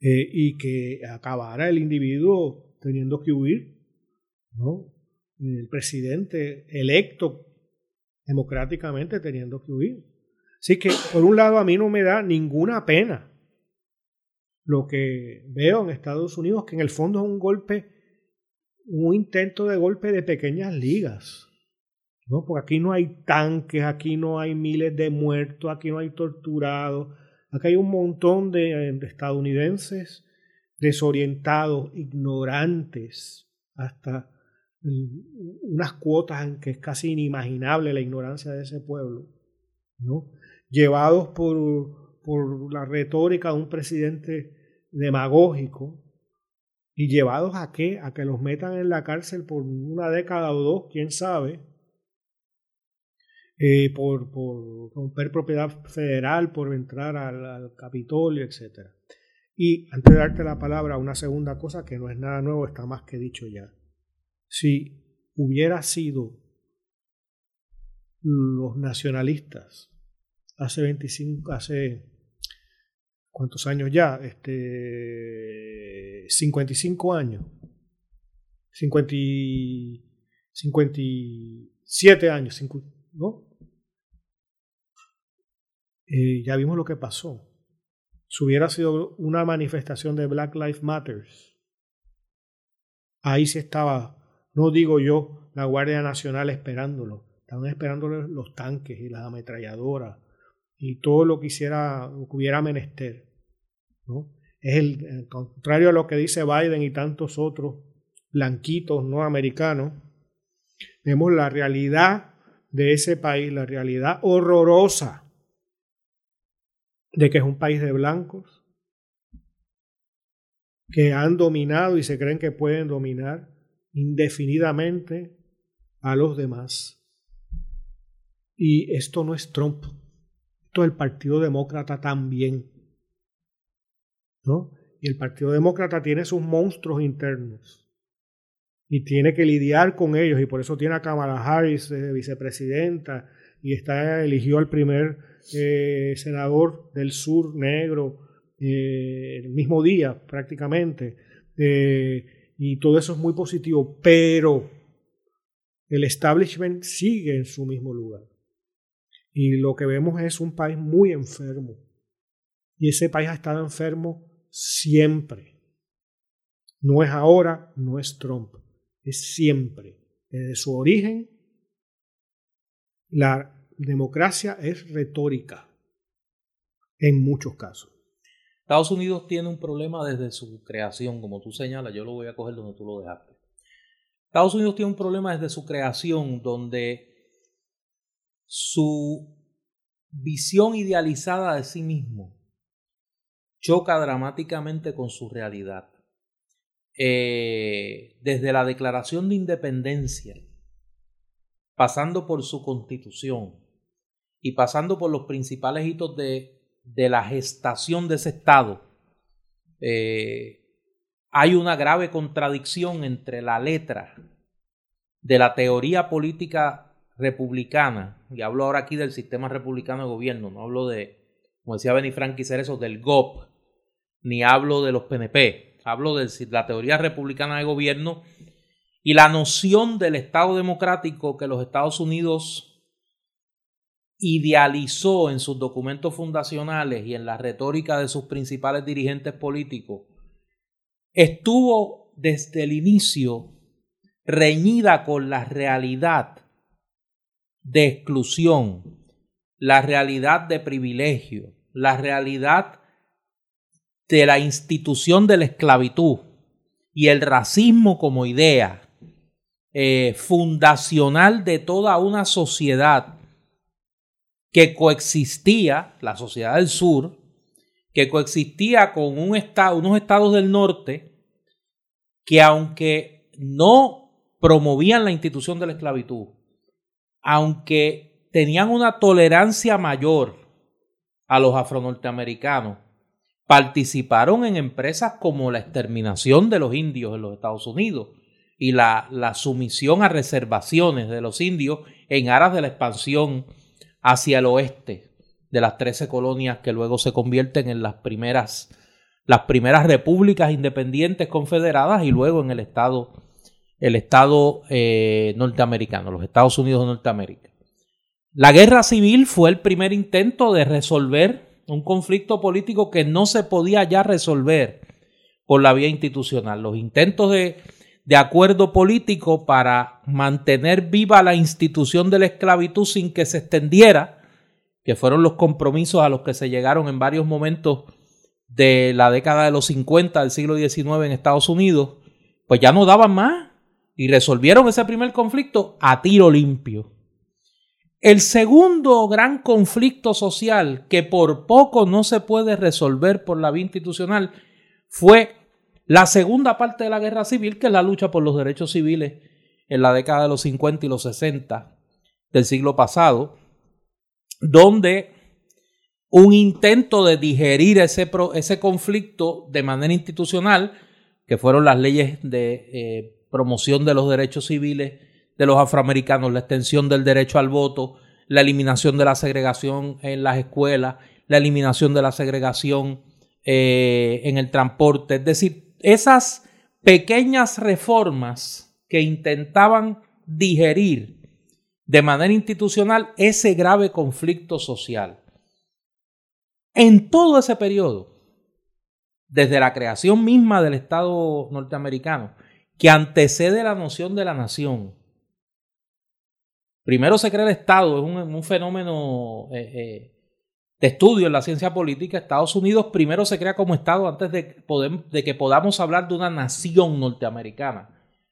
eh, y que acabará el individuo teniendo que huir ¿no? El presidente electo democráticamente teniendo que huir. Así que, por un lado, a mí no me da ninguna pena lo que veo en Estados Unidos, que en el fondo es un golpe, un intento de golpe de pequeñas ligas. ¿no? Porque aquí no hay tanques, aquí no hay miles de muertos, aquí no hay torturados, aquí hay un montón de estadounidenses desorientados, ignorantes, hasta unas cuotas en que es casi inimaginable la ignorancia de ese pueblo, ¿no? llevados por, por la retórica de un presidente demagógico y llevados a qué? A que los metan en la cárcel por una década o dos, quién sabe, eh, por, por, romper propiedad federal, por entrar al, al Capitolio, etc. Y antes de darte la palabra, una segunda cosa que no es nada nuevo, está más que dicho ya si hubiera sido los nacionalistas hace 25, hace cuántos años ya, este 55 años, 50, 57 años, ¿no? Eh, ya vimos lo que pasó. Si hubiera sido una manifestación de Black Lives Matters, ahí sí estaba no digo yo la Guardia Nacional esperándolo, estaban esperándolo los tanques y las ametralladoras y todo lo que hiciera, hubiera menester. ¿no? Es el, contrario a lo que dice Biden y tantos otros blanquitos no americanos. Vemos la realidad de ese país, la realidad horrorosa de que es un país de blancos que han dominado y se creen que pueden dominar indefinidamente a los demás. Y esto no es Trump, el Partido Demócrata también. ¿No? Y el Partido Demócrata tiene sus monstruos internos y tiene que lidiar con ellos y por eso tiene a Kamala Harris de vicepresidenta y está eligió al primer eh, senador del sur negro eh, el mismo día prácticamente. Eh, y todo eso es muy positivo, pero el establishment sigue en su mismo lugar. Y lo que vemos es un país muy enfermo. Y ese país ha estado enfermo siempre. No es ahora, no es Trump, es siempre. Desde su origen, la democracia es retórica en muchos casos. Estados Unidos tiene un problema desde su creación, como tú señalas, yo lo voy a coger donde tú lo dejaste. Estados Unidos tiene un problema desde su creación donde su visión idealizada de sí mismo choca dramáticamente con su realidad. Eh, desde la declaración de independencia, pasando por su constitución y pasando por los principales hitos de de la gestación de ese Estado, eh, hay una grave contradicción entre la letra de la teoría política republicana, y hablo ahora aquí del sistema republicano de gobierno, no hablo de, como decía Benny Frank eso del GOP, ni hablo de los PNP, hablo de la teoría republicana de gobierno y la noción del Estado democrático que los Estados Unidos idealizó en sus documentos fundacionales y en la retórica de sus principales dirigentes políticos, estuvo desde el inicio reñida con la realidad de exclusión, la realidad de privilegio, la realidad de la institución de la esclavitud y el racismo como idea eh, fundacional de toda una sociedad que coexistía, la sociedad del sur, que coexistía con unos estados del norte que aunque no promovían la institución de la esclavitud, aunque tenían una tolerancia mayor a los afronorteamericanos, participaron en empresas como la exterminación de los indios en los Estados Unidos y la, la sumisión a reservaciones de los indios en aras de la expansión hacia el oeste de las trece colonias que luego se convierten en las primeras, las primeras repúblicas independientes confederadas y luego en el estado, el estado eh, norteamericano, los Estados Unidos de Norteamérica. La guerra civil fue el primer intento de resolver un conflicto político que no se podía ya resolver por la vía institucional. Los intentos de, de acuerdo político para mantener viva la institución de la esclavitud sin que se extendiera, que fueron los compromisos a los que se llegaron en varios momentos de la década de los 50 del siglo XIX en Estados Unidos, pues ya no daban más y resolvieron ese primer conflicto a tiro limpio. El segundo gran conflicto social que por poco no se puede resolver por la vía institucional fue la segunda parte de la guerra civil, que es la lucha por los derechos civiles en la década de los 50 y los 60 del siglo pasado, donde un intento de digerir ese, conflicto de manera institucional, que fueron las leyes de eh, promoción de los derechos civiles de los afroamericanos, la extensión del derecho al voto, la eliminación de la segregación en las escuelas, la eliminación de la segregación eh, en el transporte. Es decir, esas pequeñas reformas que intentaban digerir de manera institucional ese grave conflicto social. En todo ese periodo, desde la creación misma del Estado norteamericano, que antecede la noción de la nación, Primero se crea el Estado, es un, fenómeno eh, eh, de estudio en la ciencia política. Estados Unidos primero se crea como Estado antes de, de que podamos hablar de una nación norteamericana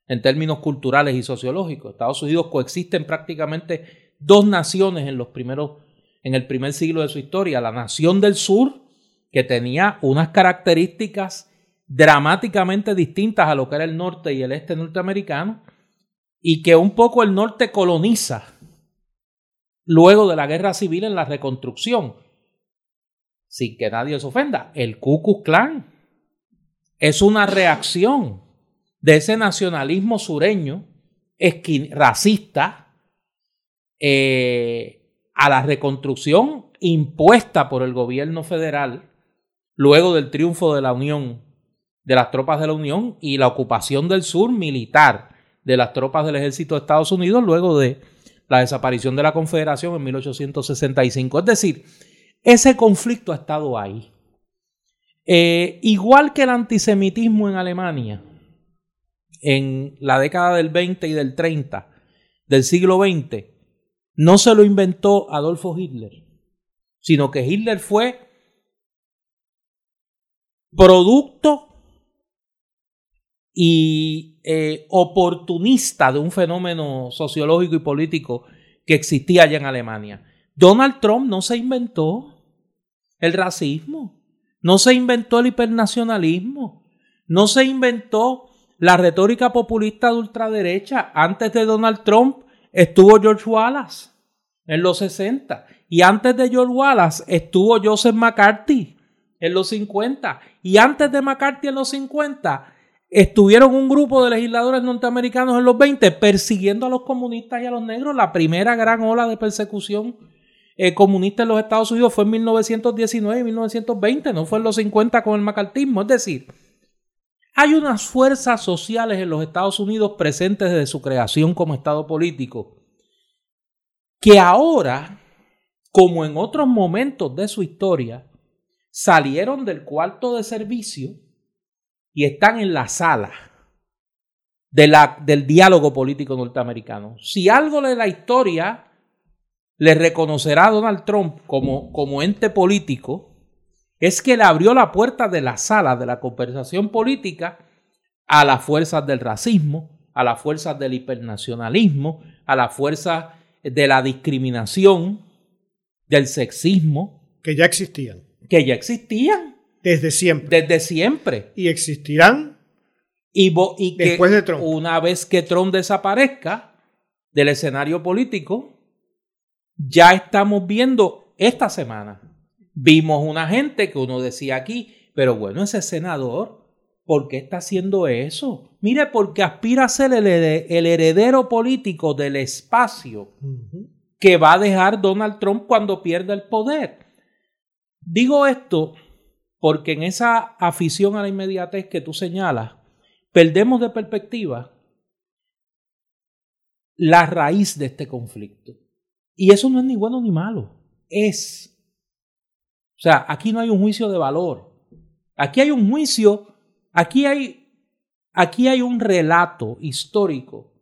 en términos culturales y sociológicos. Estados Unidos coexisten prácticamente dos naciones en los primeros, en el primer siglo de su historia. La nación del sur, que tenía unas características dramáticamente distintas a lo que era el norte y el este norteamericano, y que un poco el norte coloniza luego de la guerra civil en la reconstrucción. Sin que nadie se ofenda, el Ku Klux Klan es una reacción de ese nacionalismo sureño racista eh, a la reconstrucción impuesta por el gobierno federal luego del triunfo de la Unión, de las tropas de la Unión y la ocupación del sur militar de las tropas del ejército de Estados Unidos luego de la desaparición de la Confederación en 1865. Es decir, ese conflicto ha estado ahí. Eh, igual que el antisemitismo en Alemania, en la década del 20 y del 30 del siglo XX, no se lo inventó Adolfo Hitler, sino que Hitler fue producto y eh, oportunista de un fenómeno sociológico y político que existía allá en Alemania. Donald Trump no se inventó el racismo, no se inventó el hipernacionalismo, no se inventó la retórica populista de ultraderecha. Antes de Donald Trump estuvo George Wallace en los 60 y antes de George Wallace estuvo Joseph McCarthy en los 50 y antes de McCarthy en los 50 estuvieron un grupo de legisladores norteamericanos en los 20 persiguiendo a los comunistas y a los negros, la primera gran ola de persecución eh, comunista en los Estados Unidos fue en 1919 y 1920, no fue en los 50 con el macartismo. Es decir, hay unas fuerzas sociales en los Estados Unidos presentes desde su creación como Estado político que ahora, como en otros momentos de su historia, salieron del cuarto de servicio y están en la sala de la, del diálogo político norteamericano. Si algo de la historia le reconocerá a Donald Trump como, como ente político, es que le abrió la puerta de la sala de la conversación política a las fuerzas del racismo, a las fuerzas del hipernacionalismo, a las fuerzas de la discriminación, del sexismo. Que ya existían. Que ya existían. Desde siempre. Desde siempre. Y existirán y, y Después de Trump. una vez que Trump desaparezca del escenario político, ya estamos viendo esta semana. Vimos una gente que uno decía aquí, pero bueno, ese senador, ¿por qué está haciendo eso? Mire, porque aspira a ser el, heredero político del espacio que va a dejar Donald Trump cuando pierda el poder. Digo esto porque en esa afición a la inmediatez que tú señalas, perdemos de perspectiva la raíz de este conflicto. Y eso no es ni bueno ni malo, es. O sea, aquí no hay un juicio de valor. Aquí hay un juicio, aquí hay, aquí hay un relato histórico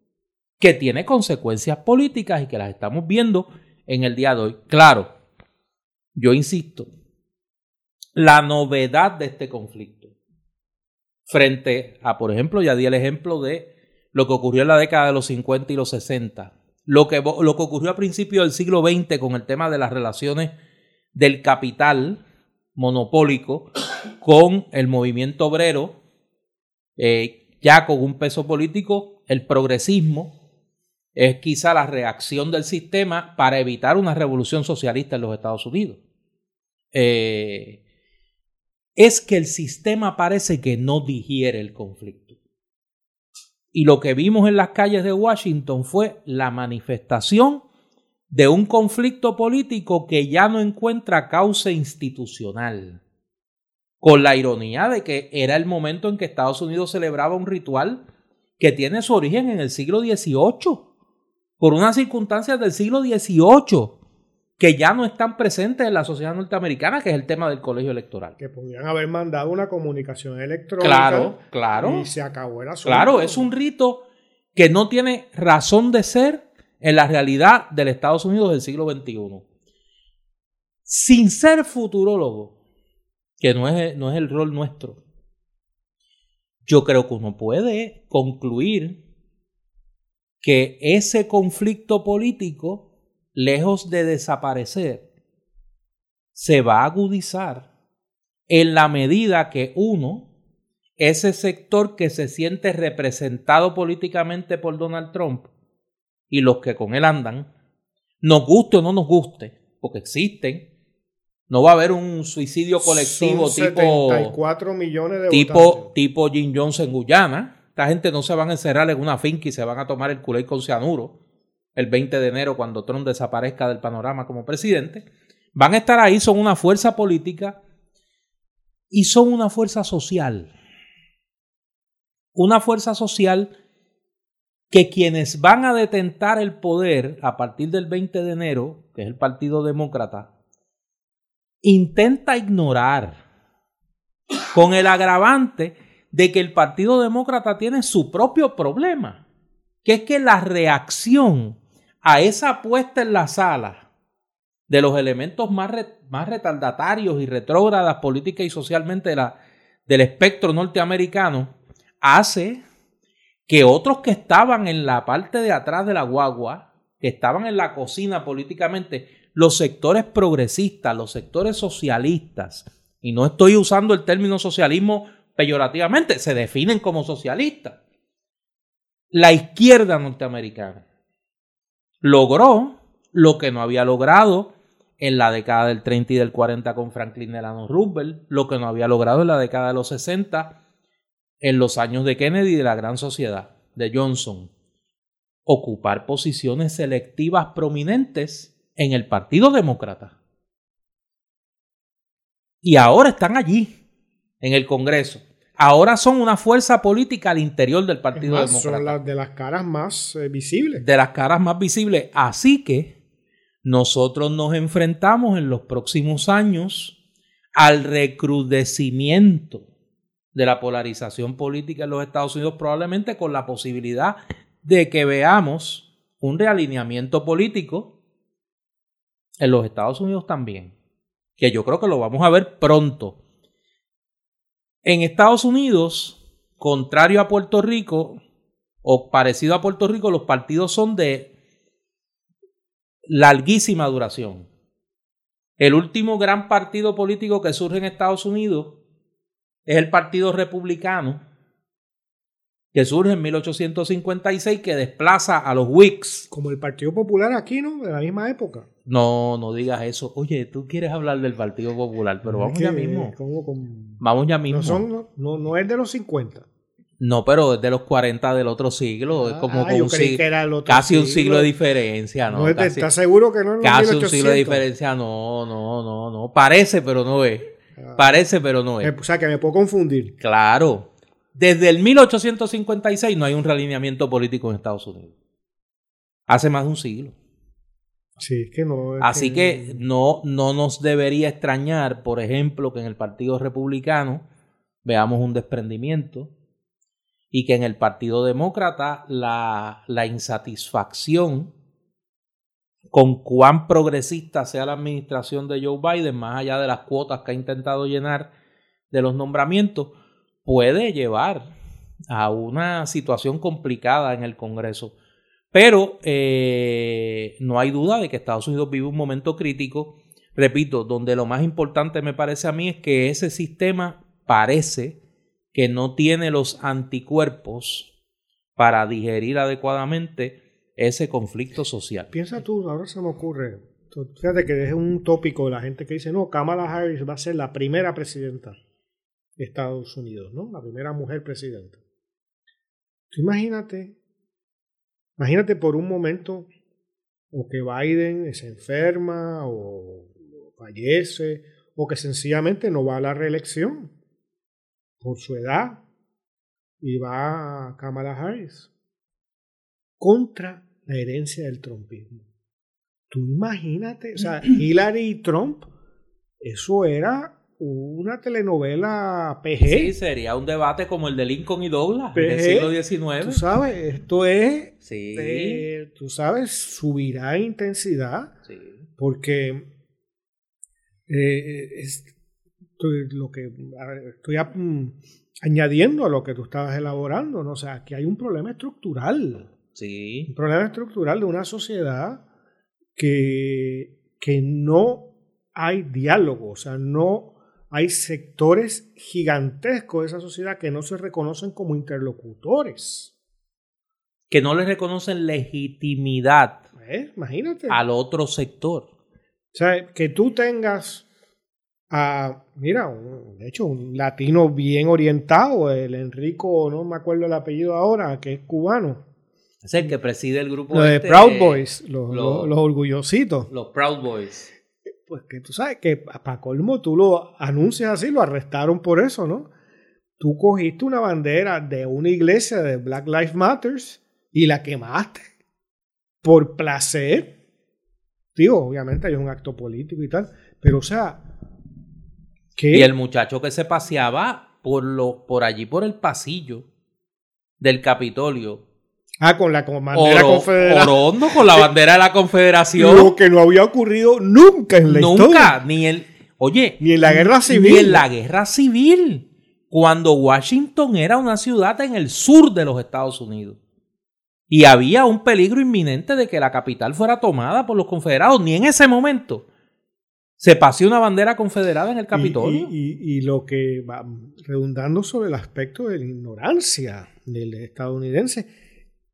que tiene consecuencias políticas y que las estamos viendo en el día de hoy. Claro, yo insisto, la novedad de este conflicto frente a, por ejemplo, ya di el ejemplo de lo que ocurrió en la década de los 50 y los 60, lo que, lo que ocurrió a principios del siglo XX con el tema de las relaciones del capital monopólico con el movimiento obrero, eh, ya con un peso político, el progresismo es quizá la reacción del sistema para evitar una revolución socialista en los Estados Unidos. Eh, es que el sistema parece que no digiere el conflicto. Y lo que vimos en las calles de Washington fue la manifestación de un conflicto político que ya no encuentra causa institucional. Con la ironía de que era el momento en que Estados Unidos celebraba un ritual que tiene su origen en el siglo XVIII, por unas circunstancias del siglo XVIII que ya no están presentes en la sociedad norteamericana, que es el tema del colegio electoral. Que podrían haber mandado una comunicación electrónica. Claro, claro. Y se acabó el asunto. Claro, es un rito que no tiene razón de ser en la realidad del Estados Unidos del siglo XXI. Sin ser futurólogo, que no es, no es el rol nuestro, yo creo que uno puede concluir que ese conflicto político lejos de desaparecer, se va a agudizar en la medida que uno, ese sector que se siente representado políticamente por Donald Trump y los que con él andan, nos guste o no nos guste, porque existen, no va a haber un suicidio colectivo tipo millones de tipo tipo Jim Jones en Guyana. Esta gente no se van a encerrar en una finca y se van a tomar el culé con cianuro el 20 de enero cuando Trump desaparezca del panorama como presidente, van a estar ahí, son una fuerza política y son una fuerza social. Una fuerza social que quienes van a detentar el poder a partir del 20 de enero, que es el Partido Demócrata, intenta ignorar con el agravante de que el Partido Demócrata tiene su propio problema, que es que la reacción a esa puesta en la sala de los elementos más, más retardatarios y retrógradas política y socialmente la, del espectro norteamericano, hace que otros que estaban en la parte de atrás de la guagua, que estaban en la cocina políticamente, los sectores progresistas, los sectores socialistas, y no estoy usando el término socialismo peyorativamente, se definen como socialistas. La izquierda norteamericana logró lo que no había logrado en la década del 30 y del 40 con Franklin Delano Roosevelt, lo que no había logrado en la década de los 60 en los años de Kennedy y de la Gran Sociedad de Johnson. Ocupar posiciones selectivas prominentes en el Partido Demócrata. Y ahora están allí, en el Congreso. Ahora son una fuerza política al interior del Partido más, Demócrata. Son las de las caras más eh, visibles. De las caras más visibles. Así que nosotros nos enfrentamos en los próximos años al recrudecimiento de la polarización política en los Estados Unidos, probablemente con la posibilidad de que veamos un realineamiento político en los Estados Unidos también, que yo creo que lo vamos a ver pronto. En Estados Unidos, contrario a Puerto Rico, o parecido a Puerto Rico, los partidos son de larguísima duración. El último gran partido político que surge en Estados Unidos es el Partido Republicano, que surge en 1856, que desplaza a los Whigs. Como el Partido Popular aquí, ¿no? De la misma época. No, no digas eso. Oye, tú quieres hablar del Partido Popular, pero vamos ya mismo. Vamos ya mismo. No, son, no, no, es de los 50. No, pero es de los 40 del otro siglo. es ah, como, un siglo, casi un siglo de diferencia, ¿no? ¿Estás seguro que no es Casi un siglo de diferencia, no, no, no, no. Parece, pero no es. Ah. Parece, pero no es. O sea, que me puedo confundir. Claro. Desde el 1856 no hay un realineamiento político en Estados Unidos. Hace más de un siglo. Sí, es que no. Así que... no, no nos debería extrañar, por ejemplo, que en el Partido Republicano veamos un desprendimiento y que en el Partido Demócrata la, la insatisfacción con cuán progresista sea la administración de Joe Biden, más allá de las cuotas que ha intentado llenar de los nombramientos, puede llevar a una situación complicada en el Congreso. Pero eh, no hay duda de que Estados Unidos vive un momento crítico, repito, donde lo más importante me parece a mí es que ese sistema parece que no tiene los anticuerpos para digerir adecuadamente ese conflicto social. Piensa tú, ahora se me ocurre, fíjate que es un tópico de la gente que dice, no, Kamala Harris va a ser la primera presidenta de Estados Unidos, ¿no? La primera mujer presidenta. Tú imagínate, imagínate por un momento o que Biden se enferma o fallece o que sencillamente no va a la reelección por su edad y va a Kamala Harris contra la herencia del trumpismo. Tú imagínate, o sea, Hillary y Trump, eso era una telenovela PG. Sí, sería un debate como el de Lincoln y Douglas del siglo XIX. Tú sabes, esto es. Sí. tú sabes, subirá en intensidad. Sí. Porque eh, es, lo que estoy añadiendo a lo que tú estabas elaborando, ¿no? O sea, que hay un problema estructural. Sí. Un problema estructural de una sociedad que, que no hay diálogo, o sea, no hay sectores gigantescos de esa sociedad que no se reconocen como interlocutores. Que no le reconocen legitimidad ¿Eh? Imagínate. al otro sector. O sea, que tú tengas a, mira, de hecho, un latino bien orientado, el Enrico, no me acuerdo el apellido ahora, que es cubano. Es el que preside el grupo. Los de este, Proud Boys, los, los, orgullositos. Los Proud Boys. Pues que tú sabes que para colmo tú lo anuncias así, lo arrestaron por eso, ¿no? Tú cogiste una bandera de una iglesia de Black Lives Matters y la quemaste por placer. Digo, obviamente hay un acto político y tal, pero o sea, y el muchacho que se paseaba por, lo, por allí, por el pasillo del Capitolio. Ah, con la bandera confederación. con la bandera de la confederación. Lo que no había ocurrido nunca en la historia. Nunca, ni el... Oye. Ni en la guerra civil. Ni en la guerra civil. Cuando Washington era una ciudad en el sur de los Estados Unidos. Y había un peligro inminente de que la capital fuera tomada por los confederados. Ni en ese momento se paseó una bandera confederada en el Capitolio. Y, lo que va redundando sobre el aspecto de la ignorancia del estadounidense,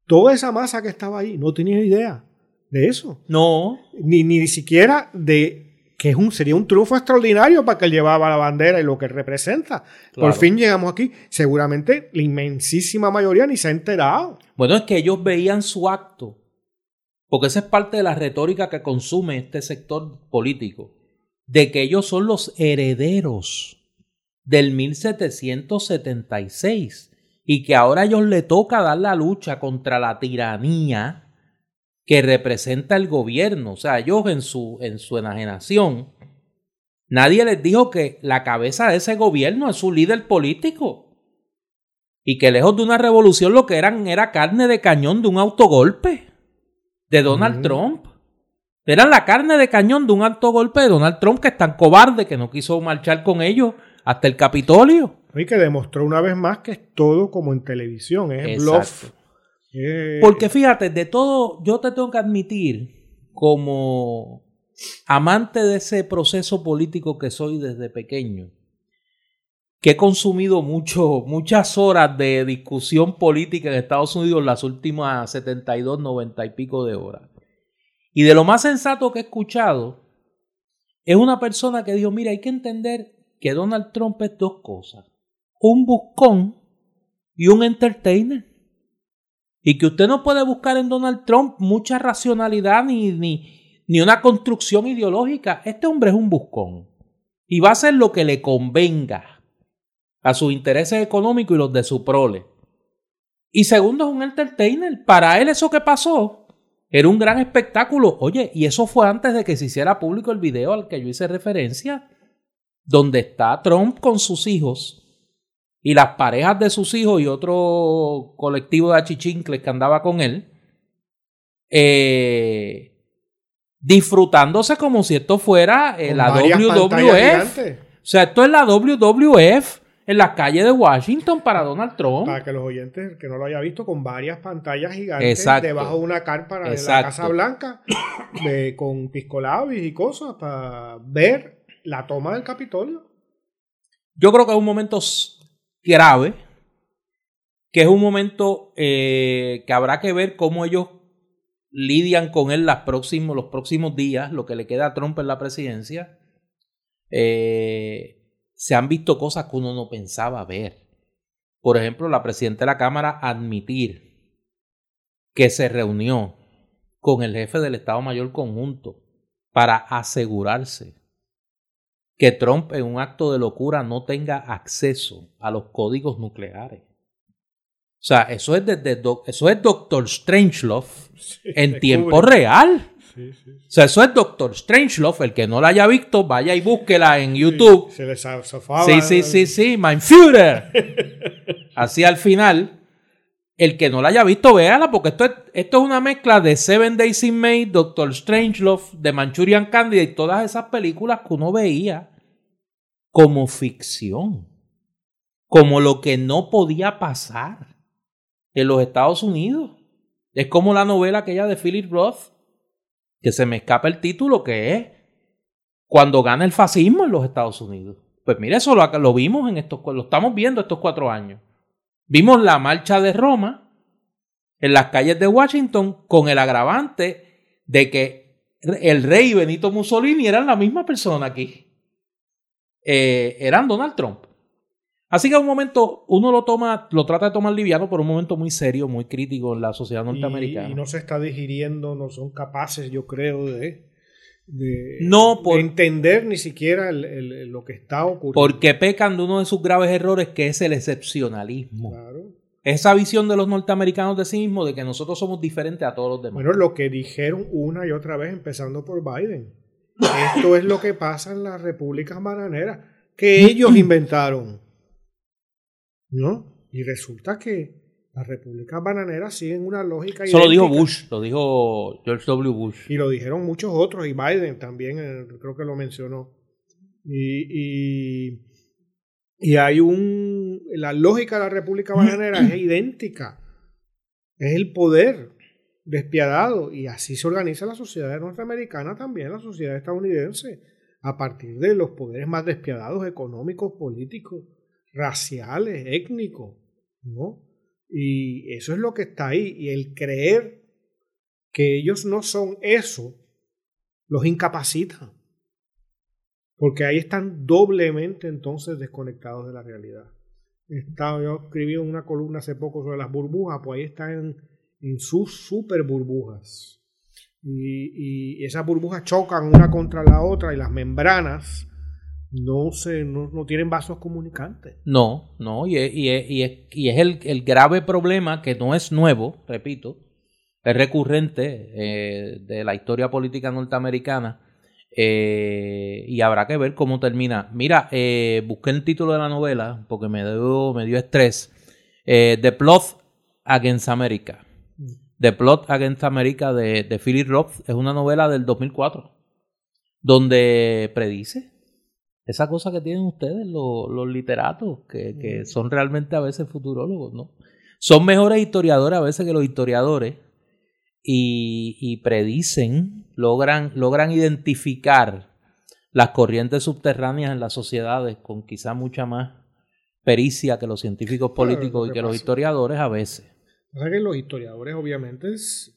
toda esa masa que estaba ahí no tenía idea de eso. No. Ni, ni siquiera de que es un, sería un triunfo extraordinario para que él llevaba la bandera y lo que representa. Por fin llegamos aquí. Seguramente la inmensísima mayoría ni se ha enterado. Bueno, es que ellos veían su acto porque esa es parte de la retórica que consume este sector político, de que ellos son los herederos del 1776 y que ahora a ellos le toca dar la lucha contra la tiranía que representa el gobierno. O sea, ellos en su, en su enajenación, nadie les dijo que la cabeza de ese gobierno es su líder político. Y que lejos de una revolución lo que eran era carne de cañón de un autogolpe de Donald Trump. Eran la carne de cañón de un autogolpe de Donald Trump que es tan cobarde que no quiso marchar con ellos hasta el Capitolio. Y que demostró una vez más que es todo como en televisión, es bluff. Eh, Porque fíjate, de todo, yo te tengo que admitir, como amante de ese proceso político que soy desde pequeño, que he consumido mucho, muchas horas de discusión política en Estados Unidos las últimas 72, 90 y pico de horas. Y de lo más sensato que he escuchado, es una persona que dijo, mira, hay que entender que Donald Trump es dos cosas, un buscón y un entertainer. Y que usted no puede buscar en Donald Trump mucha racionalidad ni, ni, ni una construcción ideológica. Este hombre es un buscón. Y va a hacer lo que le convenga a sus intereses económicos y los de su prole. Y segundo, es un entertainer. Para él eso que pasó era un gran espectáculo. Oye, y eso fue antes de que se hiciera público el video al que yo hice referencia, donde está Trump con sus hijos y las parejas de sus hijos y otro colectivo de achichincles que andaba con él, eh, disfrutándose como si esto fuera eh, la WWF. O sea, esto es la WWF en las calles de Washington para Donald Trump. Para que los oyentes que no lo haya visto, con varias pantallas gigantes debajo de una carpa de la Casa Blanca, con piscolabis y cosas, para ver la toma del Capitolio. Yo creo que es un momento grave, que es un momento eh, que habrá que ver cómo ellos lidian con él los próximos, los próximos días, lo que le queda a Trump en la presidencia. Eh, se han visto cosas que uno no pensaba ver. Por ejemplo, la presidenta de la Cámara admitir que se reunió con el jefe del Estado Mayor Conjunto para asegurarse que Trump en un acto de locura no tenga acceso a los códigos nucleares. O sea, eso es, desde eso es Doctor Strangelove en tiempo real. O sea, eso es Doctor Strangelove. El que no la haya visto, vaya y búsquela en YouTube. Se les Sí, sí, sí, sí. Mein Führer. Así al final. El que no la haya visto, véala, porque esto es, esto es una mezcla de Seven Days in May, Doctor Strangelove, de Manchurian Candidate y todas esas películas que uno veía como ficción, como lo que no podía pasar en los Estados Unidos. Es como la novela aquella de Philip Roth, que se me escapa el título, que es cuando gana el fascismo en los Estados Unidos. Pues mire, eso lo, lo vimos en estos, lo estamos viendo estos cuatro años. Vimos la marcha de Roma en las calles de Washington con el agravante de que el rey Benito Mussolini era la misma persona aquí. Eh, eran Donald Trump. Así que un momento uno lo toma, lo trata de tomar liviano por un momento muy serio, muy crítico en la sociedad norteamericana. Y, no se está digiriendo, no son capaces, yo creo, de, de, no por, entender ni siquiera lo que está ocurriendo. Porque pecan de uno de sus graves errores, que es el excepcionalismo. Esa visión de los norteamericanos de sí mismos de que nosotros somos diferentes a todos los demás. Bueno, lo que dijeron una y otra vez, empezando por Biden. Esto es lo que pasa en las repúblicas bananeras, que ellos inventaron. ¿No? Y resulta que las repúblicas bananeras siguen una lógica. Eso lo dijo Bush, lo dijo George W. Bush. Y lo dijeron muchos otros, y Biden también eh, creo que lo mencionó. Y, y, y, hay un. La lógica de la república bananera es idéntica. Es el poder despiadado. Y así se organiza la sociedad norteamericana también, la sociedad estadounidense, a partir de los poderes más despiadados económicos, políticos, raciales, étnicos. ¿no? Y eso es lo que está ahí. Y el creer que ellos no son eso, los incapacita. Porque ahí están doblemente entonces desconectados de la realidad. Estaba, yo escribí una columna hace poco sobre las burbujas, pues ahí están en, sus super burbujas. y, y esas burbujas chocan una contra la otra y las membranas no, se, no, no tienen vasos comunicantes. No, no, y es, y es, y es, y es el, el, grave problema que no es nuevo, repito, es recurrente eh, de la historia política norteamericana eh, y habrá que ver cómo termina. Mira, eh, busqué el título de la novela porque me dio, me dio estrés. The Plot Against America. The Plot Against America de, de Philip Roth es una novela del 2004 donde predice esa cosa que tienen ustedes, los, los literatos, que, que, son realmente a veces futurólogos, ¿no? Son mejores historiadores a veces que los historiadores y, y predicen, logran, logran identificar las corrientes subterráneas en las sociedades con quizá mucha más pericia que los científicos políticos claro, y que pasa. los historiadores a veces. O sea que los historiadores obviamente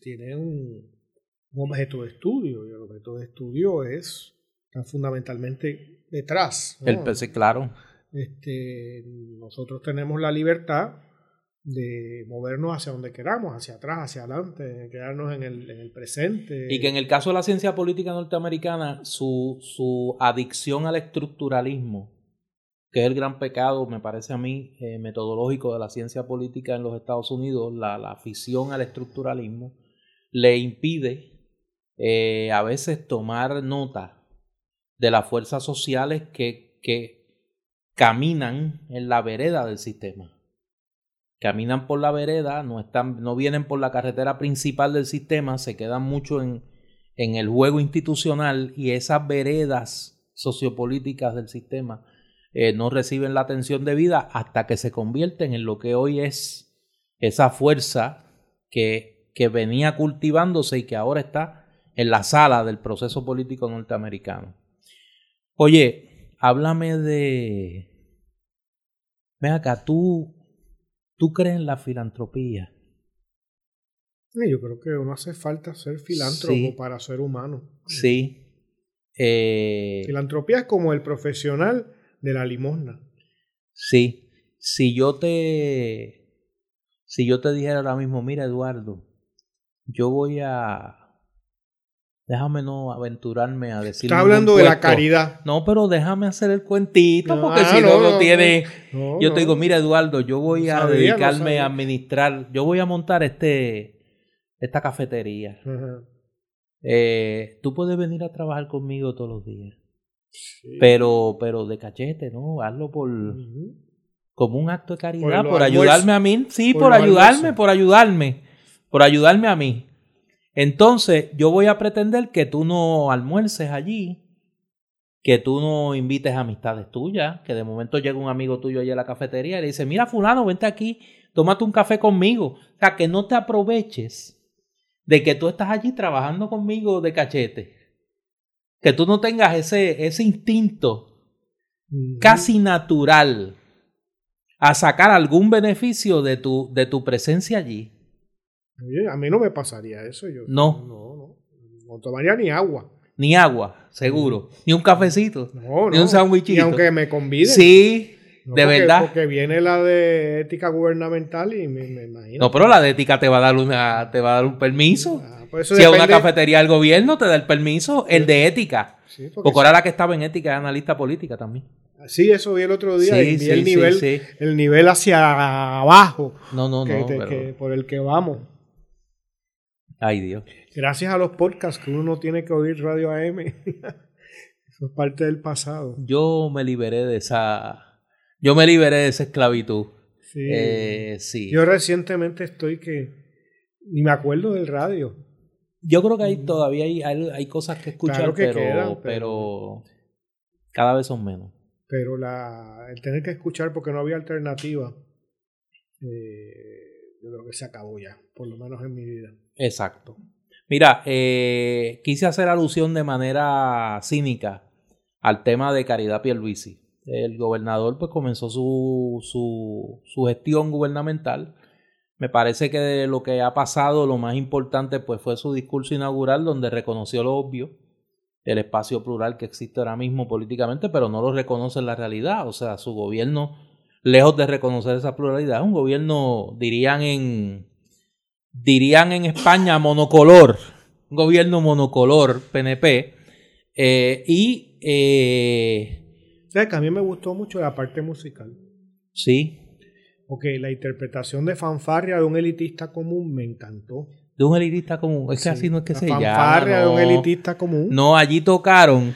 tienen un, un objeto de estudio y el objeto de estudio es fundamentalmente detrás. ¿no? El PC, claro. Este, nosotros tenemos la libertad de movernos hacia donde queramos, hacia atrás, hacia adelante, quedarnos en el, en el presente. Y que en el caso de la ciencia política norteamericana, su, su adicción al estructuralismo, que es el gran pecado, me parece a mí, eh, metodológico de la ciencia política en los Estados Unidos, la, la afición al estructuralismo, le impide eh, a veces tomar nota de las fuerzas sociales que, que caminan en la vereda del sistema. Caminan por la vereda, no, están, no vienen por la carretera principal del sistema, se quedan mucho en, en el juego institucional y esas veredas sociopolíticas del sistema eh, no reciben la atención debida hasta que se convierten en lo que hoy es esa fuerza que, que venía cultivándose y que ahora está en la sala del proceso político norteamericano. Oye, háblame de... Ven acá, tú, tú crees en la filantropía. Yo creo que no hace falta ser filántropo sí. para ser humano. Sí. Eh... Filantropía es como el profesional de la limosna. Sí. Si yo te. Si yo te dijera ahora mismo, mira, Eduardo, yo voy a Déjame no aventurarme a decir. Está hablando de la caridad. No, pero déjame hacer el cuentito, porque ah, si no, no, no tiene. No, yo te digo, mira, Eduardo, yo voy a sabía, dedicarme a administrar. Yo voy a montar este esta cafetería. Uh -huh. eh, tú puedes venir a trabajar conmigo todos los días. Sí. Pero, pero de cachete, ¿no? Hazlo por. Uh -huh. Como un acto de caridad, por, por ayudarme a mí. Sí, por, por ayudarme, por ayudarme. Por ayudarme a mí. Entonces, yo voy a pretender que tú no almuerces allí, que tú no invites amistades tuyas, que de momento llega un amigo tuyo allí a la cafetería y le dice, mira fulano, vente aquí, tómate un café conmigo. O sea, que no te aproveches de que tú estás allí trabajando conmigo de cachete. Que tú no tengas ese, ese instinto casi natural a sacar algún beneficio de tu, de tu presencia allí. A mí no me pasaría eso. Yo, no. No, no. No tomaría ni agua. Ni agua, seguro. Ni un cafecito. No, ni un sándwichito. Ni aunque me conviden. Sí, no, de porque, verdad. Porque viene la de ética gubernamental y me, me, imagino. No, pero la de ética te va a dar, una, te va a dar un permiso. Ah, pues si a una cafetería del gobierno te da el permiso, sí. el de ética. Sí, porque, porque ahora la que estaba en ética es analista política también. Sí, eso vi el otro día. Y vi el, nivel, el nivel hacia abajo. No, no, que, no. Te, pero... que, por el que vamos. Ay, Dios. Gracias a los podcasts que uno no tiene que oír Radio AM. Eso es parte del pasado. Yo me liberé de esa. Yo me liberé de esa esclavitud. Sí. Eh, sí. Yo recientemente estoy que. Ni me acuerdo del radio. Yo creo que hay, todavía hay, hay, hay cosas que escuchar, claro que pero, quedan, pero, pero, cada vez son menos. Pero la, el tener que escuchar porque no había alternativa, eh, yo creo que se acabó ya, por lo menos en mi vida. Exacto. Mira, eh, quise hacer alusión de manera cínica al tema de Caridad Pierluisi. El gobernador pues comenzó su, su, su gestión gubernamental. Me parece que de lo que ha pasado, lo más importante pues fue su discurso inaugural donde reconoció lo obvio, el espacio plural que existe ahora mismo políticamente, pero no lo reconoce en la realidad. O sea, su gobierno, lejos de reconocer esa pluralidad, es un gobierno, dirían en, dirían en España monocolor. un gobierno monocolor, PNP, eh, y... Eh, o sea, que a mí me gustó mucho la parte musical. Sí. Ok, la interpretación de fanfarria de un elitista común me encantó. De un elitista común, es que así no es que se llama. Fanfarria de un elitista común. No, allí tocaron.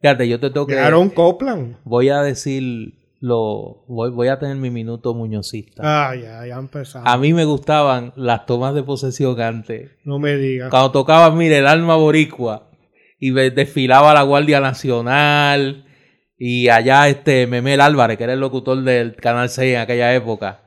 Fíjate, yo te tengo que... Aaron Copland. Voy a decir lo voy, voy a tener mi minuto muñozista. Ah, ya, ya empezamos. A mí me gustaban las tomas de posesión antes. No me digas. Cuando tocaba, mire, el alma boricua y desfilaba la Guardia Nacional y allá este Memel Álvarez, que era el locutor del Canal 6 en aquella época.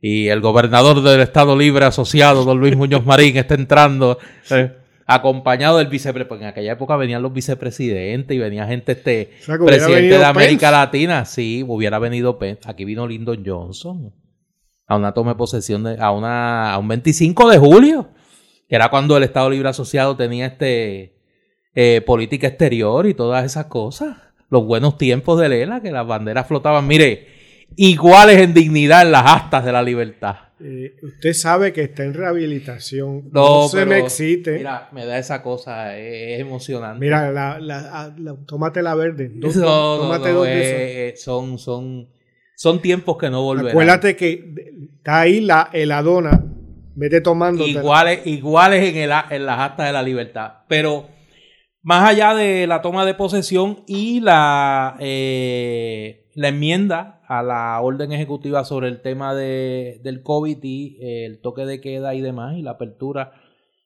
Y el gobernador del Estado Libre Asociado, don Luis Muñoz Marín, está entrando. Eh, acompañado del vicepresidente, porque en aquella época venían los vicepresidentes y venía gente, este presidente de América Latina, sí, hubiera venido Pence. Aquí vino Lyndon Johnson a una toma de posesión de, a una a un 25 de julio, que era cuando el Estado Libre Asociado tenía este eh, política exterior y todas esas cosas. Los buenos tiempos de Lela, que las banderas flotaban, mire, iguales en dignidad en las astas de la libertad. Eh, usted sabe que está en rehabilitación. No, se me excite. Mira, me da esa cosa, es, emocionante. Mira, la, la, ah, la, tómate la verde. no, tómate dos eh, son, son, son tiempos que no volverán. Acuérdate que está ahí la heladona. Vete tomando. Iguales, iguales en, el, en las actas de la libertad. Pero más allá de la toma de posesión y la, eh, la enmienda a la orden ejecutiva sobre el tema de, del COVID y eh, el toque de queda y demás, y la apertura,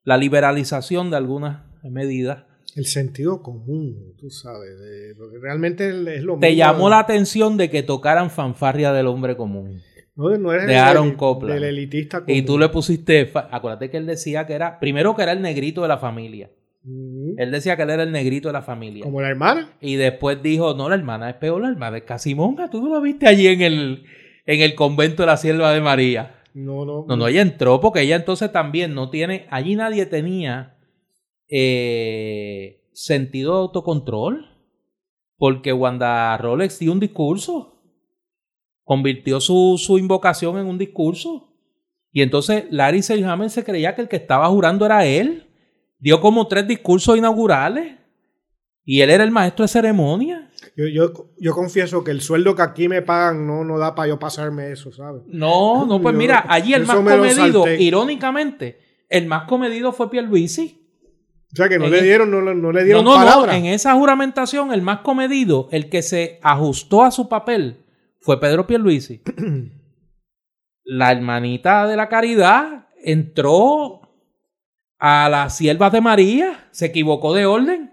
la liberalización de algunas medidas. El sentido común, tú sabes, porque realmente es lo Te llamó la atención de que tocaran fanfarria del hombre común. No, no de Aaron Copland. Del elitista común. Y tú le pusiste, acuérdate que él decía que era, primero que era el negrito de la familia. Él decía que él era el negrito de la familia. ¿Como la hermana? Y después dijo, no, la hermana es peor, la hermana es Casimonga. Tú no la viste allí en el, en el convento de la Sierva de María. No, no. No, no, ella entró porque ella entonces también no tiene, allí nadie tenía eh, sentido de autocontrol. Porque Wanda Rolex dio un discurso. Convirtió su, su invocación en un discurso. Y entonce Larry Selhammer se creía que el que estaba jurando era él dio como tres discursos inaugurales y él era el maestro de ceremonia. Yo, yo, yo confieso que el sueldo que aquí me pagan no, no da para yo pasarme eso, ¿sabes? No, no, pues mira, allí el más comedido, irónicamente, el más comedido fue Pierluisi. O sea, que no le dieron, no, no, le dieron no, no, en esa juramentación, el más comedido, el que se ajustó a su papel, fue Pedro Pierluisi. la hermanita de la caridad entró a las siervas de María, se equivocó de orden.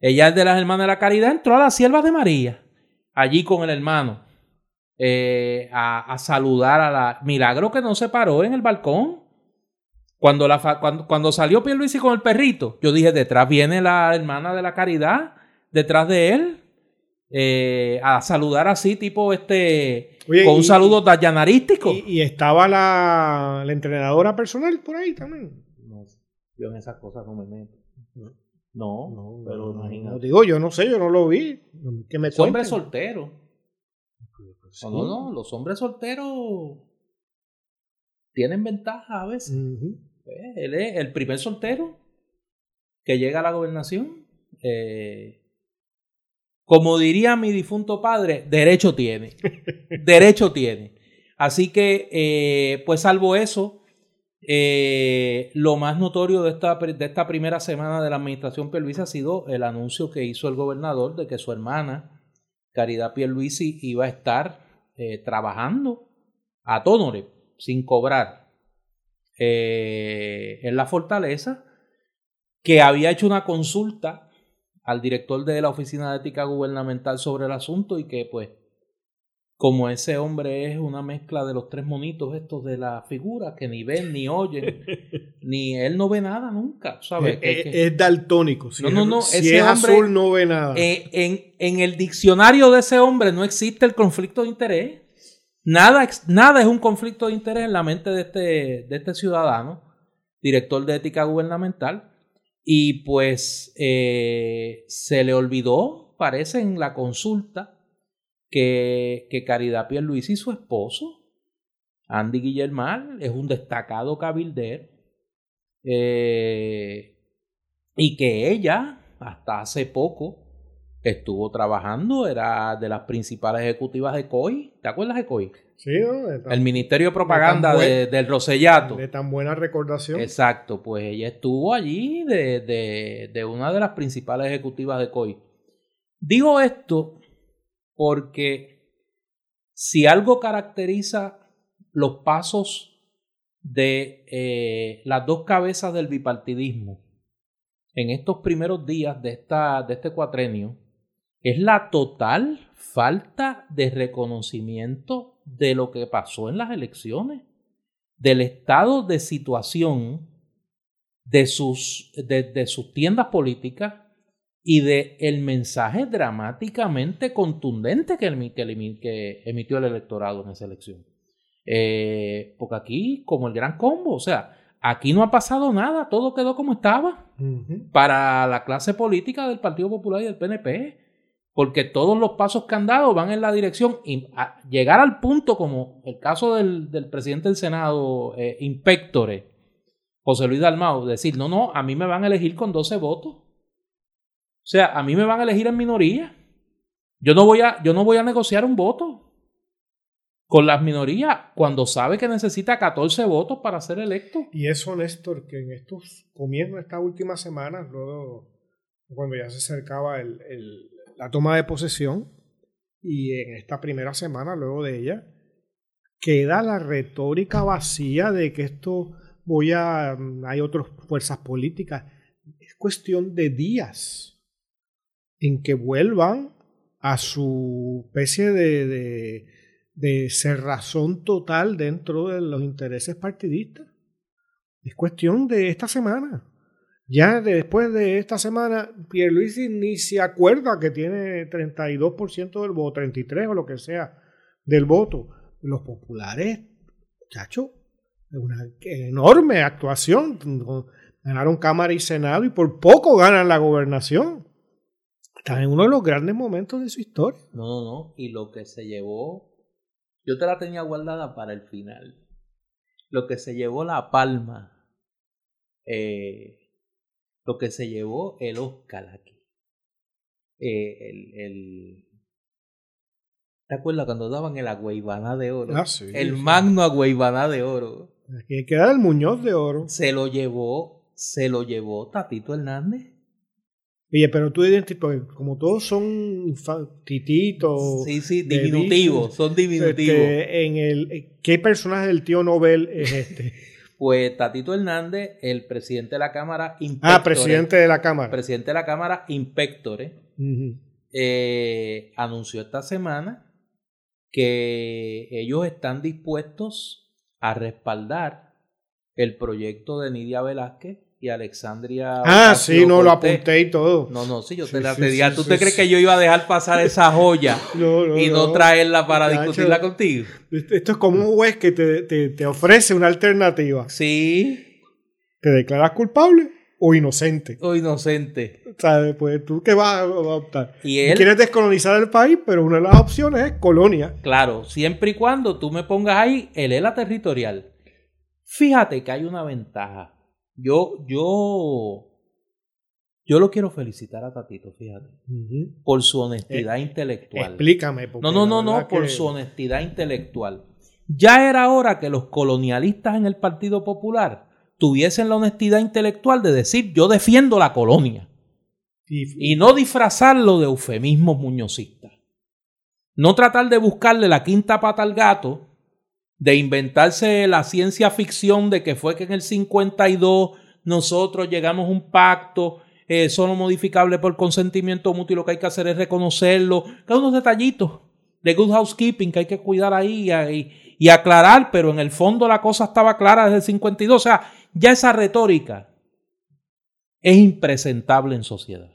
Ella es de las hermanas de la caridad, entró a las siervas de María, allí con el hermano, eh, a, saludar a la... Milagro que no se paró en el balcón. Cuando, la, cuando, cuando salió Pierluisi con el perrito, yo dije, detrás viene la hermana de la caridad, detrás de él, eh, a saludar así, tipo este, con un saludo dayanarístico. Y, y, estaba la, la entrenadora personal por ahí también. Yo en esas cosas no me meto. No, no, pero imagínate. digo, yo no sé, yo no lo vi. Que me Hombre soltero. No, no, los hombres solteros tienen ventaja a veces. Pues, él es el primer soltero que llega a la gobernación. Eh, como diría mi difunto padre, derecho tiene. derecho tiene. Así que, eh, pues salvo eso, eh, lo más notorio de esta, de esta primera semana de la administración Pierluisi ha sido el anuncio que hizo el gobernador de que su hermana, Caridad Pierluisi, iba a estar eh, trabajando a tónore, sin cobrar, eh, en la fortaleza, que había hecho una consulta al director de la Oficina de Ética Gubernamental sobre el asunto y que pues como ese hombre es una mezcla de los tres monitos estos de la figura, que ni ven ni oyen, ni él no ve nada nunca, ¿sabes? Es, daltónico, si, no, no, no, si es azul no ve nada. Eh, en, en, el diccionario de ese hombre no existe el conflicto de interés. Nada, nada es un conflicto de interés en la mente de este, de este ciudadano, director de ética gubernamental, y pues eh, se le olvidó, parece, en la consulta, que, que Caridad Luis y su esposo, Andy Guillermal, es un destacado cabildero. Eh, y que ella, hasta hace poco, estuvo trabajando, era de las principales ejecutivas de COI. ¿Te acuerdas de COI? Sí, el Ministerio de Propaganda del Rosellato. De tan buena recordación. Exacto, pues ella estuvo allí de, de una de las principales ejecutivas de COI. Digo esto porque si algo caracteriza los pasos de eh, las dos cabezas del bipartidismo en estos primeros días de, esta, de este cuatrenio, es la total falta de reconocimiento de lo que pasó en las elecciones, del estado de situación de sus, de, sus tiendas políticas y de el mensaje dramáticamente contundente que, que, emitió el electorado en esa elección. Eh, porque aquí, como el gran combo, o sea, aquí no ha pasado nada, todo quedó como estaba para la clase política del Partido Popular y del PNP porque todos los pasos que han dado van en la dirección y llegar al punto como el caso del, presidente del Senado, eh, José Luis Dalmau, decir, no, no, a mí me van a elegir con 12 votos. O sea, a mí me van a elegir en minoría. Yo no voy a, yo no voy a negociar un voto con las minorías cuando sabe que necesita 14 votos para ser electo. Y eso, Néstor, que en estos comienzos, estas últimas semanas, luego, cuando ya se acercaba el la toma de posesión y en esta primera semana luego de ella queda la retórica vacía de que esto voy a hay otras fuerzas políticas es cuestión de días en que vuelvan a su especie de, de, cerrazón total dentro de los intereses partidistas es cuestión de esta semana ya después de esta semana, Pierluisi ni se acuerda que tiene 32% del voto, 33 o lo que sea del voto. Los populares, muchacho, una enorme actuación. Ganaron Cámara y Senado y por poco ganan la gobernación. Están en uno de los grandes momentos de su historia. No, no, no. Y lo que se llevó, yo te la tenía guardada para el final. Lo que se llevó la palma eh, lo que se llevó el Oscar aquí. Eh, el, el, ¿Te acuerdas cuando daban el Agüeybaná de oro? Ah, sí, el magno Agüeybaná de oro. Aquí queda el Muñoz de oro. Se lo llevó, se lo llevó Tatito Hernández. Oye, pero tú identificas, como todos son tititos. Sí, sí, diminutivos, son diminutivos. Este, en el, ¿Qué personaje del tío Nobel es este? Pues Tatito Hernández, el presidente de la Cámara Ah, presidente de la Cámara. Presidente de la Cámara Inspectore, eh, anunció esta semana que ellos están dispuestos a respaldar el proyecto de Nidia Velázquez y Alexandria. Ah, sí, no, lo apunté y todo. No, no, sí, yo te la pedí. ¿Tú te crees que yo iba a dejar pasar esa joya y no, traerla para discutirla contigo? Esto es como un juez que te, te, te, ofrece una alternativa. Sí. ¿Te declaras culpable o inocente? O inocente. ¿Sabes? Pues tú qué vas a optar. Y él, quieres descolonizar el país, pero una de las opciones es colonia. Claro, siempre y cuando tú me pongas ahí el ELA territorial. Fíjate que hay una ventaja yo, yo, yo lo quiero felicitar a Tatito, fíjate, por su honestidad eh, intelectual. Explícame. No, no, no, no, por su honestidad intelectual. Ya era hora que los colonialistas en el Partido Popular tuviesen la honestidad intelectual de decir yo defiendo la colonia. Y, y no disfrazarlo de eufemismos muñozistas. No tratar de buscarle la quinta pata al gato de inventarse la ciencia ficción de que fue que en el 52 nosotros llegamos a un pacto eh, solo modificable por consentimiento mutuo y lo que hay que hacer es reconocerlo. Cada unos detallitos de good housekeeping que hay que cuidar ahí y, y aclarar, pero en el fondo la cosa estaba clara desde el 52. O sea, ya esa retórica es impresentable en sociedad.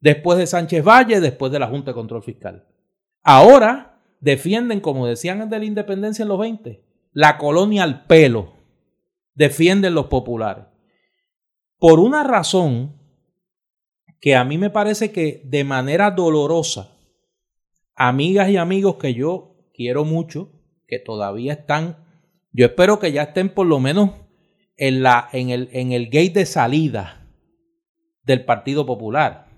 Después de Sánchez Valle, después de la Junta de Control Fiscal. Ahora, defienden, como decían de la independencia en los 20, la colonia al pelo. Defienden los populares. Por una razón que a mí me parece que de manera dolorosa, amigas y amigos que yo quiero mucho, que todavía están, yo espero que ya estén por lo menos en, la, en, el, en el gate de salida del Partido Popular,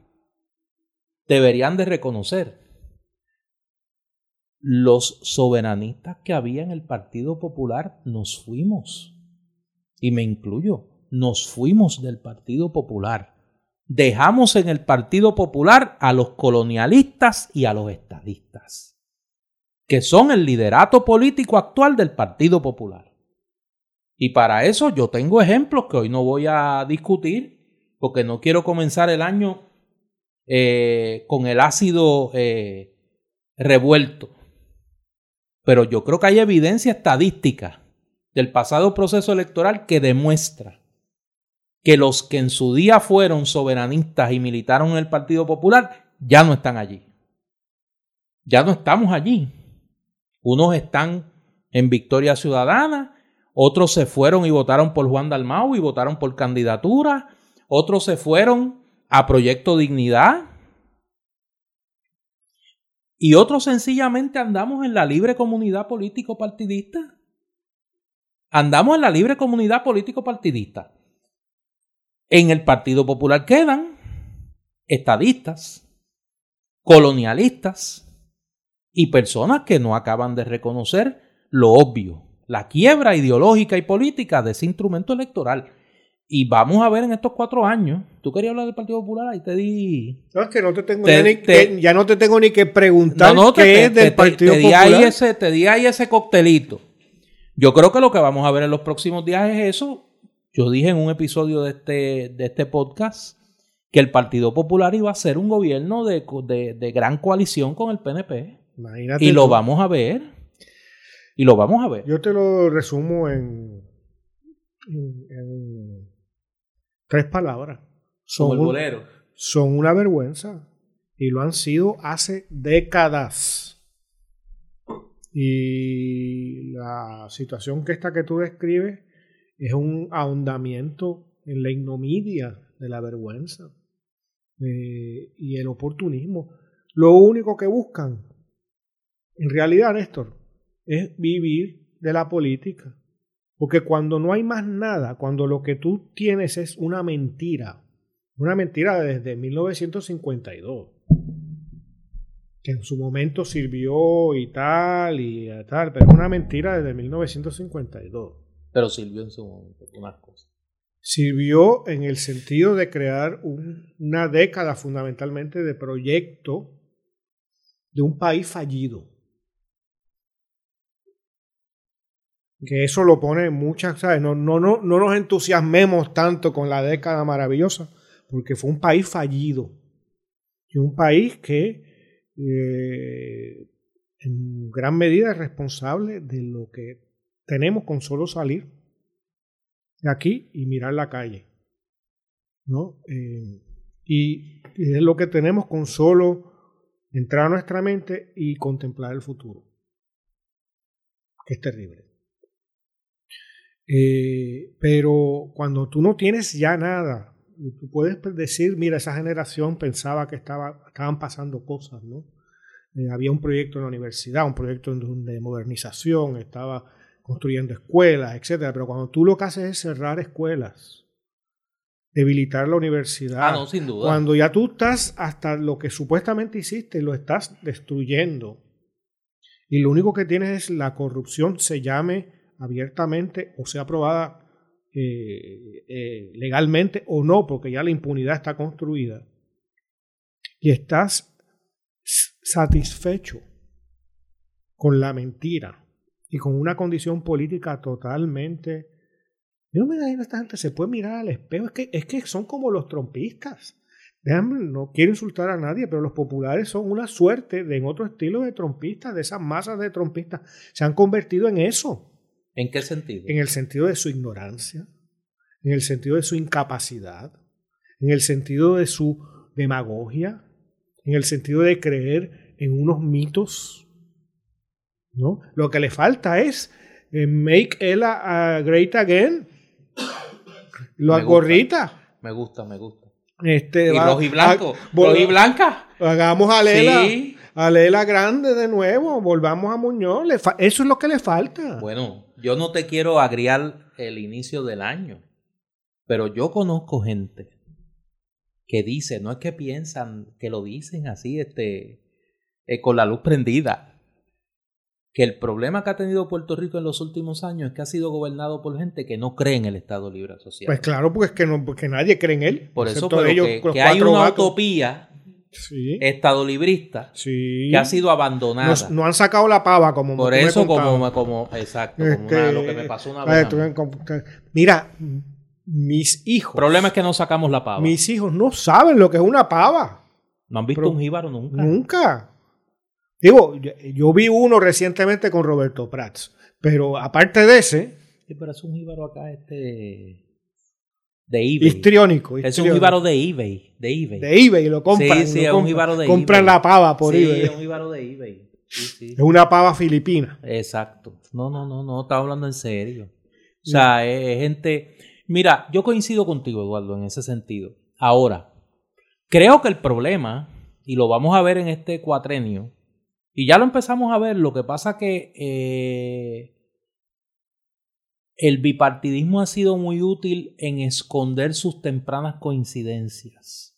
deberían de reconocer los soberanistas que había en el Partido Popular nos fuimos. Y me incluyo, nos fuimos del Partido Popular. Dejamos en el Partido Popular a los colonialistas y a los estadistas, que son el liderato político actual del Partido Popular. Y para eso yo tengo ejemplos que hoy no voy a discutir, porque no quiero comenzar el año eh, con el ácido eh, revuelto. Pero yo creo que hay evidencia estadística del pasado proceso electoral que demuestra que los que en su día fueron soberanistas y militaron en el Partido Popular ya no están allí. Ya no estamos allí. Unos están en Victoria Ciudadana, otros se fueron y votaron por Juan Dalmau y votaron por candidatura, otros se fueron a Proyecto Dignidad y otros sencillamente andamos en la libre comunidad político partidista. Andamos en la libre comunidad político partidista. En el Partido Popular quedan estadistas, colonialistas y personas que no acaban de reconocer lo obvio, la quiebra ideológica y política de ese instrumento electoral. Y vamos a ver en estos cuatro años. Tú querías hablar del Partido Popular y te di. No, es que no te tengo ni, ya no te tengo ni que preguntar no, qué es del Partido Popular. Ahí ese, te di ahí ese coctelito. Yo creo que lo que vamos a ver en los próximos días es eso. Yo dije en un episodio de este, de este podcast que el Partido Popular iba a ser un gobierno de, de, gran coalición con el PNP. Imagínate y lo vamos a ver. Y lo vamos a ver. Yo te lo resumo en, en Tres palabras. Son, son una vergüenza y lo han sido hace décadas. Y la situación que esta que tú describes es un ahondamiento en la ignominia de la vergüenza eh, y el oportunismo. Lo único que buscan, en realidad, Néstor, es vivir de la política. Porque cuando no hay más nada, cuando lo que tú tienes es una mentira, una mentira desde 1952, que en su momento sirvió y tal y tal, pero una mentira desde 1952. Pero sirvió en su momento, unas cosas. Sirvió en el sentido de crear una década fundamentalmente de proyecto de un país fallido que eso lo pone muchas, ¿sabes? No, no, no, no nos entusiasmemos tanto con la década maravillosa, porque fue un país fallido. Y un país que eh, en gran medida es responsable de lo que tenemos con solo salir de aquí y mirar la calle. ¿no? Eh, y, y es lo que tenemos con solo entrar a nuestra mente y contemplar el futuro. Que es terrible. Eh, pero cuando tú no tienes ya nada, tú puedes decir, mira, esa generación pensaba que estaba, estaban pasando cosas, ¿no? Eh, había un proyecto en la universidad, un proyecto de modernización, estaba construyendo escuelas, etcétera. Pero cuando tú lo que haces es cerrar escuelas, debilitar la universidad. Ah, no, sin duda. Cuando ya tú estás hasta lo que supuestamente hiciste, lo estás destruyendo. Y lo único que tienes es la corrupción, se llame abiertamente o sea aprobada eh, eh, legalmente o no, porque ya la impunidad está construida, y estás satisfecho con la mentira y con una condición política totalmente... Yo me imagino esta gente se puede mirar al espejo, es que, es que son como los trompistas. no quiero insultar a nadie, pero los populares son una suerte de en otro estilo de trompistas, de esas masas de trompistas. Se han convertido en eso. ¿En qué sentido? En el sentido de su ignorancia, en el sentido de su incapacidad, en el sentido de su demagogia, en el sentido de creer en unos mitos. ¿no? Lo que le falta es eh, make Ella great again. Lo gorrita. Me gusta, me gusta. Este, y rojo y blanco. rojo y blanca. Hagamos a Lela. A Lela grande de nuevo. Volvamos a Muñoz. eso es lo que le falta. Bueno, yo no te quiero agriar el inicio del año, pero yo conozco gente que dice, no es que piensan, que lo dicen así, este, eh, con la luz prendida, que el problema que ha tenido Puerto Rico en los últimos años es que ha sido gobernado por gente que no cree en el Estado Libre Asociado. Pues claro, porque es que, no, porque nadie cree en él. Por eso pero ellos, que, hay una utopía sí. estadolibrista sí. que ha sido abandonada. No, han sacado la pava como Por eso, como, como, exacto, como lo que me pasó una vez. Mira, mis hijos. El problema es que no sacamos la pava. Mis hijos no saben lo que es una pava. No han visto un jíbaro nunca. Nunca. Digo, yo, vi uno recientemente con Roberto Prats, pero aparte de ese. Sí, pero es un jíbaro acá, este. De eBay. Histriónico, Es un jíbaro de eBay. De eBay. De eBay, lo compran. Sí, sí, es un jíbaro de compran la pava por eBay. Sí, es un jíbaro de eBay. Es una pava filipina. Exacto. No, no, no, no, estaba hablando en serio. O sea, es gente. Mira, yo coincido contigo, Eduardo, en ese sentido. Ahora, creo que el problema, y lo vamos a ver en este cuatrenio, y ya lo empezamos a ver, lo que pasa que eh, el bipartidismo ha sido muy útil en esconder sus tempranas coincidencias.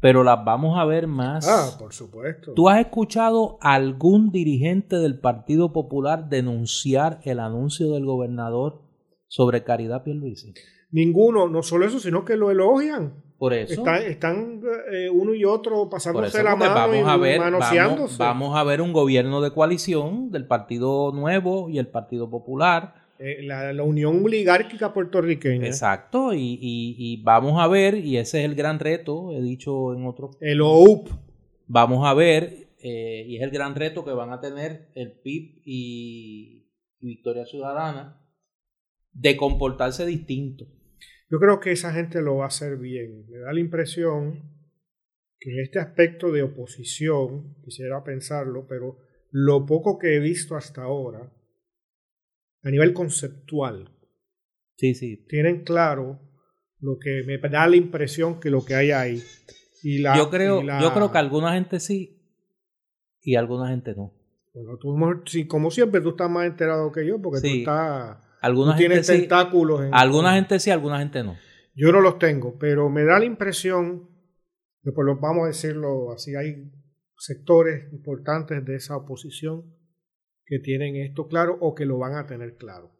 Pero las vamos a ver más. Ah, por supuesto. ¿Tú has escuchado a algún dirigente del Partido Popular denunciar el anuncio del gobernador sobre Caridad Pierluisi? Ninguno, no solo eso, sino que lo elogian. Por eso. están eh, uno y otro pasándose la mano vamos a ver, Vamos, a ver un gobierno de coalición del Partido Nuevo y el Partido Popular. Eh, la, unión oligárquica puertorriqueña. Exacto, y, vamos a ver, y ese es el gran reto, he dicho en otro. El OUP. Vamos a ver, eh, y es el gran reto que van a tener el PIB y Victoria Ciudadana, de comportarse distinto. Yo creo que esa gente lo va a hacer bien. Me da la impresión que en este aspecto de oposición, quisiera pensarlo, pero lo poco que he visto hasta ahora, a nivel conceptual, sí, sí. tienen claro lo que me da la impresión que lo que hay ahí. Y la, yo, creo, yo creo que alguna gente sí y alguna gente no. Bueno, tú, como siempre, tú estás más enterado que yo porque tú estás alguna gente tentáculos. alguna gente sí, alguna gente no. Yo no los tengo, pero me da la impresión que, por lo vamos a decirlo así, hay sectores importantes de esa oposición que tienen esto claro o que lo van a tener claro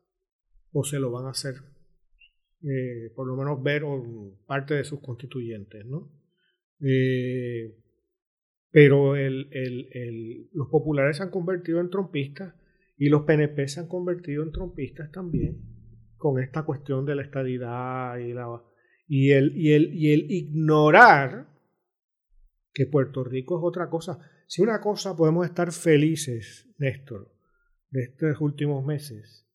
o se lo van a hacer, eh, por lo menos ver parte de sus constituyentes, ¿no? Eh, pero los populares se han convertido en trompistas y los PNP se han convertido en trompistas también con esta cuestión de la estadidad y, la, y, el, y el ignorar que Puerto Rico es otra cosa. Si una cosa podemos estar felices, Néstor, de estos últimos meses,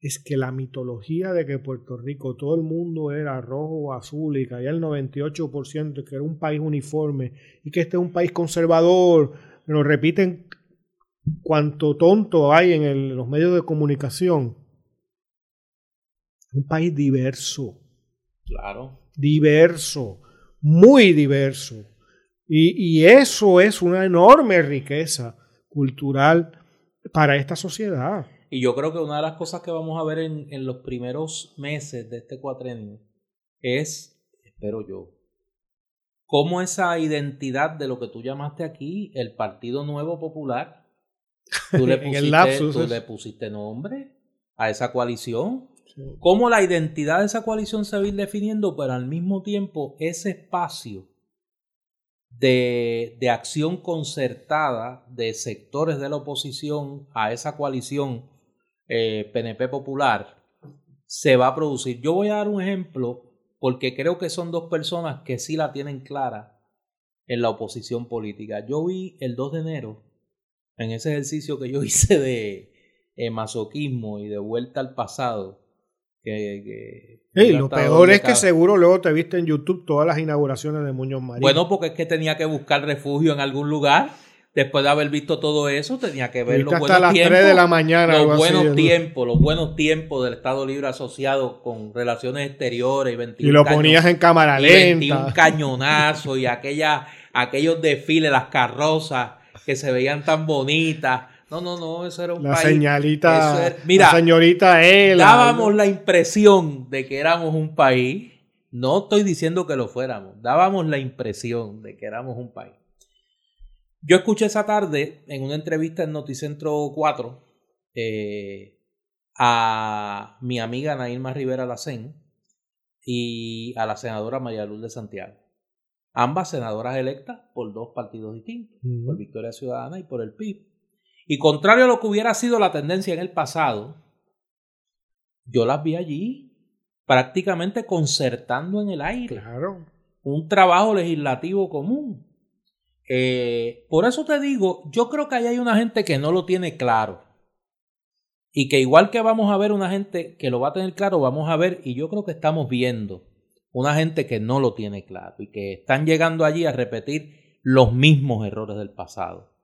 es que la mitología de que Puerto Rico todo el mundo era rojo o azul y caía el 98%, que era un país uniforme y que este es un país conservador, lo repiten cuanto tonto hay en los medios de comunicación. Un país diverso. Claro. Diverso. Muy diverso. Y, eso es una enorme riqueza cultural para esta sociedad. Y yo creo que una de las cosas que vamos a ver en, en los primeros meses de este cuatrenio es, espero yo, cómo esa identidad de lo que tú llamaste aquí, el Partido Nuevo Popular, Tú le pusiste, le pusiste nombre a esa coalición. Cómo la identidad de esa coalición se va a ir definiendo, pero al mismo tiempo ese espacio de, de acción concertada de sectores de la oposición a esa coalición PNP eh, Popular se va a producir. Yo voy a dar un ejemplo porque creo que son dos personas que sí la tienen clara en la oposición política. Yo vi el 2 de enero en ese ejercicio que yo hice de eh, masoquismo y de vuelta al pasado. Que, lo peor es que seguro luego te viste en YouTube todas las inauguraciones de Muñoz Marín. Bueno, porque es que tenía que buscar refugio en algún lugar. Después de haber visto todo eso, tenía que ver los buenos tiempos. de la mañana. Los buenos tiempos, los buenos tiempos del Estado Libre Asociado con relaciones exteriores y 21 Y lo ponías en cámara lenta. un cañonazo y aquella, aquellos desfiles, las carrozas que se veían tan bonitas. No, no, no, eso era un la Señalita, mira, la señorita él. Dábamos la impresión de que éramos un país No estoy diciendo que lo fuéramos, dábamos la impresión de que éramos un país. Yo escuché esa tarde en una entrevista en Noticentro 4 eh, a mi amiga Nailma Rivera Lacén y a la senadora María Luz de Santiago. Ambas senadoras electas por dos partidos distintos, por Victoria Ciudadana y por el PIB. Y contrario a lo que hubiera sido la tendencia en el pasado, yo las vi allí prácticamente concertando en el aire. Claro. Un trabajo legislativo común. Eh, por eso te digo, yo creo que ahí hay una gente que no lo tiene claro. Y que igual que vamos a ver una gente que lo va a tener claro, vamos a ver, y yo creo que estamos viendo una gente que no lo tiene claro y que están llegando allí a repetir los mismos errores del pasado.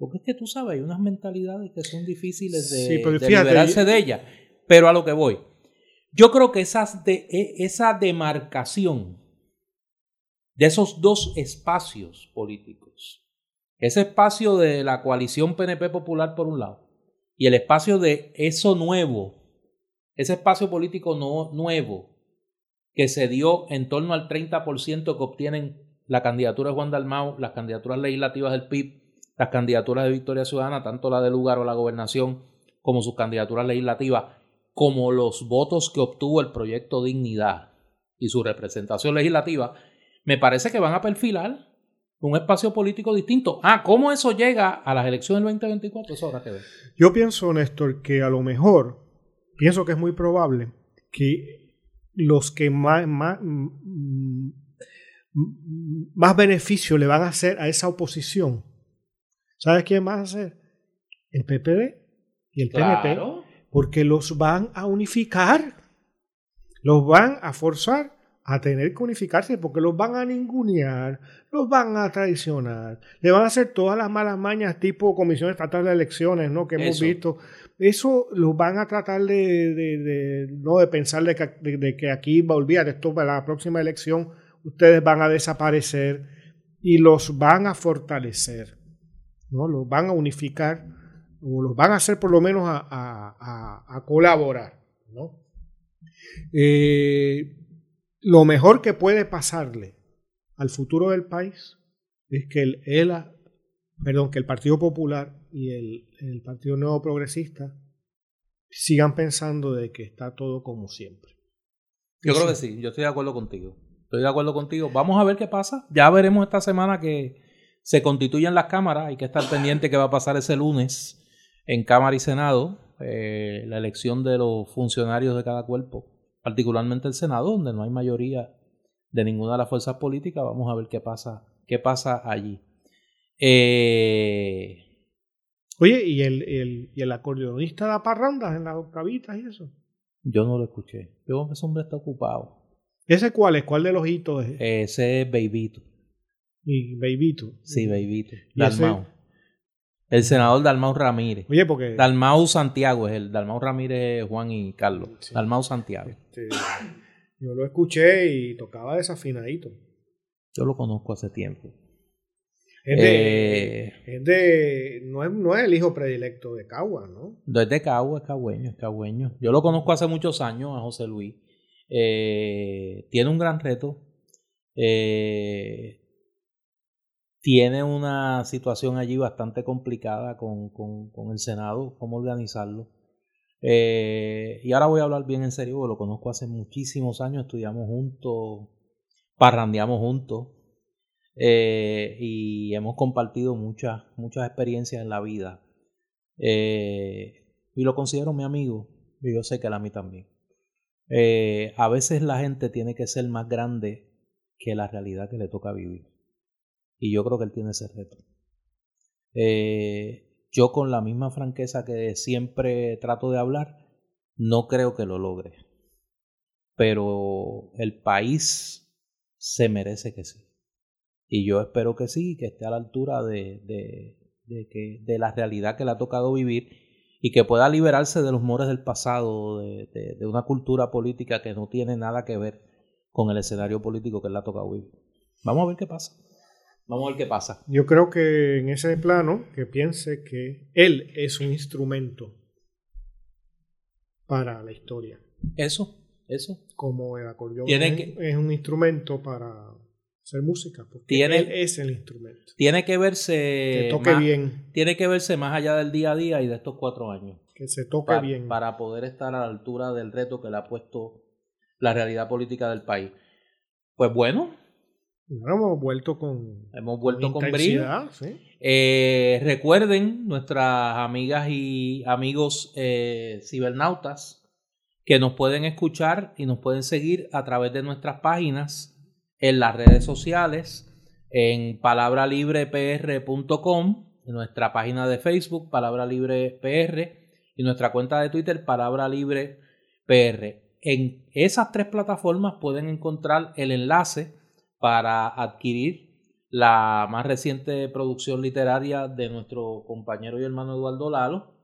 Porque es que tú sabes, hay unas mentalidades que son difíciles de, liberarse de ellas. Pero a lo que voy, yo creo que esas de, e, esa demarcación de esos dos espacios políticos, ese espacio de la coalición PNP Popular por un lado y el espacio de eso nuevo, ese espacio político no, nuevo que se dio en torno al 30% que obtienen la candidatura de Juan Dalmau, las candidaturas legislativas del PIB, las candidaturas de Victoria Ciudadana, tanto la de lugar o la gobernación como sus candidaturas legislativas, como los votos que obtuvo el proyecto Dignidad y su representación legislativa, me parece que van a perfilar un espacio político distinto. Ah, ¿cómo eso llega a las elecciones del 2024? Eso habrá que ver. Yo pienso, Néstor, que a lo mejor, pienso que es muy probable que los que más, más, más beneficio le van a hacer a esa oposición, ¿sabes quién a hacer? El PPD y el PNP, porque los van a unificar, los van a forzar a tener que unificarse porque los van a ningunear, los van a traicionar, le van a hacer todas las malas mañas tipo Comisión Estatal de Elecciones, ¿no? Que hemos visto. Eso los van a tratar de, no de pensar de que, aquí va a olvidar esto para la próxima elección, ustedes van a desaparecer y los van a fortalecer, ¿no? Los van a unificar o los van a hacer por lo menos a, a, a colaborar, ¿no? Eh, lo mejor que puede pasarle al futuro del país es que el ELA, perdón, que el Partido Popular y el, el Partido Nuevo Progresista sigan pensando de que está todo como siempre. Yo creo que sí, yo estoy de acuerdo contigo. Estoy de acuerdo contigo. Vamos a ver qué pasa. Ya veremos esta semana que se constituyen las cámaras. Hay que estar pendiente que va a pasar ese lunes en Cámara y Senado, eh, la elección de los funcionarios de cada cuerpo particularmente el Senado, donde no hay mayoría de ninguna de las fuerzas políticas. Vamos a ver qué pasa, qué pasa allí. Eh... Oye, ¿y el, el, ¿y el acordeonista da parrandas en las octavitas y eso? Yo no lo escuché. Yo que ese hombre está ocupado. ¿Ese cuál es? ¿Cuál de los hitos es? Ese es Beibito. ¿Y Beibito? Sí, Beibito. Dalmau. El senador Dalmau Ramírez. Oye, porque. Dalmau Santiago es el. Dalmau Ramírez, Juan y Carlos. Dalmau Santiago. Este, yo lo escuché y tocaba desafinadito. Yo lo conozco hace tiempo. Es de, eh, es de no, es, no, es, el hijo predilecto de Cagua, ¿no? No es de Cagua, es cagüeño, es cagüeño. Yo lo conozco hace muchos años a José Luis. Eh, tiene un gran reto. Eh, tiene una situación allí bastante complicada con, con, el Senado, cómo organizarlo. Eh, y ahora voy a hablar bien en serio, lo conozco hace muchísimos años, estudiamos juntos, parrandeamos juntos eh, y hemos compartido muchas, muchas experiencias en la vida. Eh, y lo considero mi amigo, y yo sé que él a mí también. a veces la gente tiene que ser más grande que la realidad que le toca vivir. Y yo creo que él tiene ese reto. Eh, yo con la misma franqueza que siempre trato de hablar, no creo que lo logre. Pero el país se merece que sí. Y yo espero que sí, que esté a la altura de, de, que, de la realidad que le ha tocado vivir y que pueda liberarse de los mores del pasado, de, de una cultura política que no tiene nada que ver con el escenario político que le ha tocado vivir. Vamos a ver qué pasa. Vamos a ver qué pasa. Yo creo que en ese plano, que piense que él es un instrumento para la historia. Eso, Eso. Como el acordeón Tiene es, que- es un instrumento para hacer música, porque Tiene- él es el instrumento. Tiene que verse. Que toque más- bien, Tiene que verse más allá del día a día y de estos cuatro años. que se toque bien. para poder estar a la altura del reto que le ha puesto la realidad política del país. Pues bueno, Bueno, hemos vuelto con, hemos vuelto con brillo. Eh, recuerden, nuestras amigas y amigos eh, cibernautas, que nos pueden escuchar y nos pueden seguir a través de nuestras páginas en las redes sociales, en palabralibrepr.com, en nuestra página de Facebook, Palabra Libre PR, y nuestra cuenta de Twitter, Palabra Libre PR. En esas tres plataformas pueden encontrar el enlace para adquirir la más reciente producción literaria de nuestro compañero y hermano Eduardo Lalo.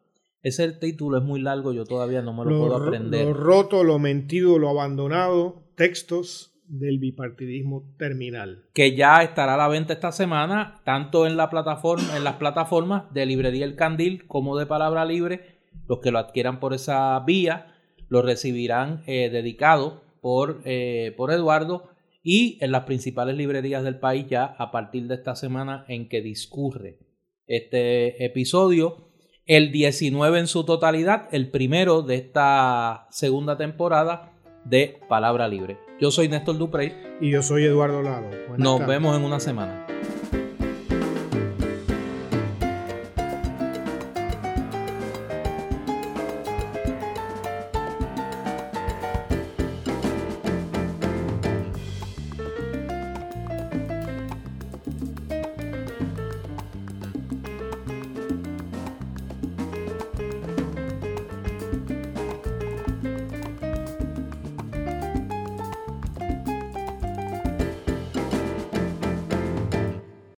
Ese título es muy largo, yo todavía no me lo, puedo aprender. lo roto, lo mentido, lo abandonado, textos del bipartidismo terminal. que ya estará a la venta esta semana, tanto en la plataforma, en las plataformas de Librería El Candil como de Palabra Libre. Los que lo adquieran por esa vía lo recibirán eh, dedicado por, eh, por Eduardo y en las principales librerías del país ya a partir de esta semana en que discurre este episodio. El 19 en su totalidad, el primero de esta segunda temporada de Palabra Libre. Yo soy Néstor Duprey. Y yo soy Eduardo Lado. Buenas Nos tardes. vemos en una semana.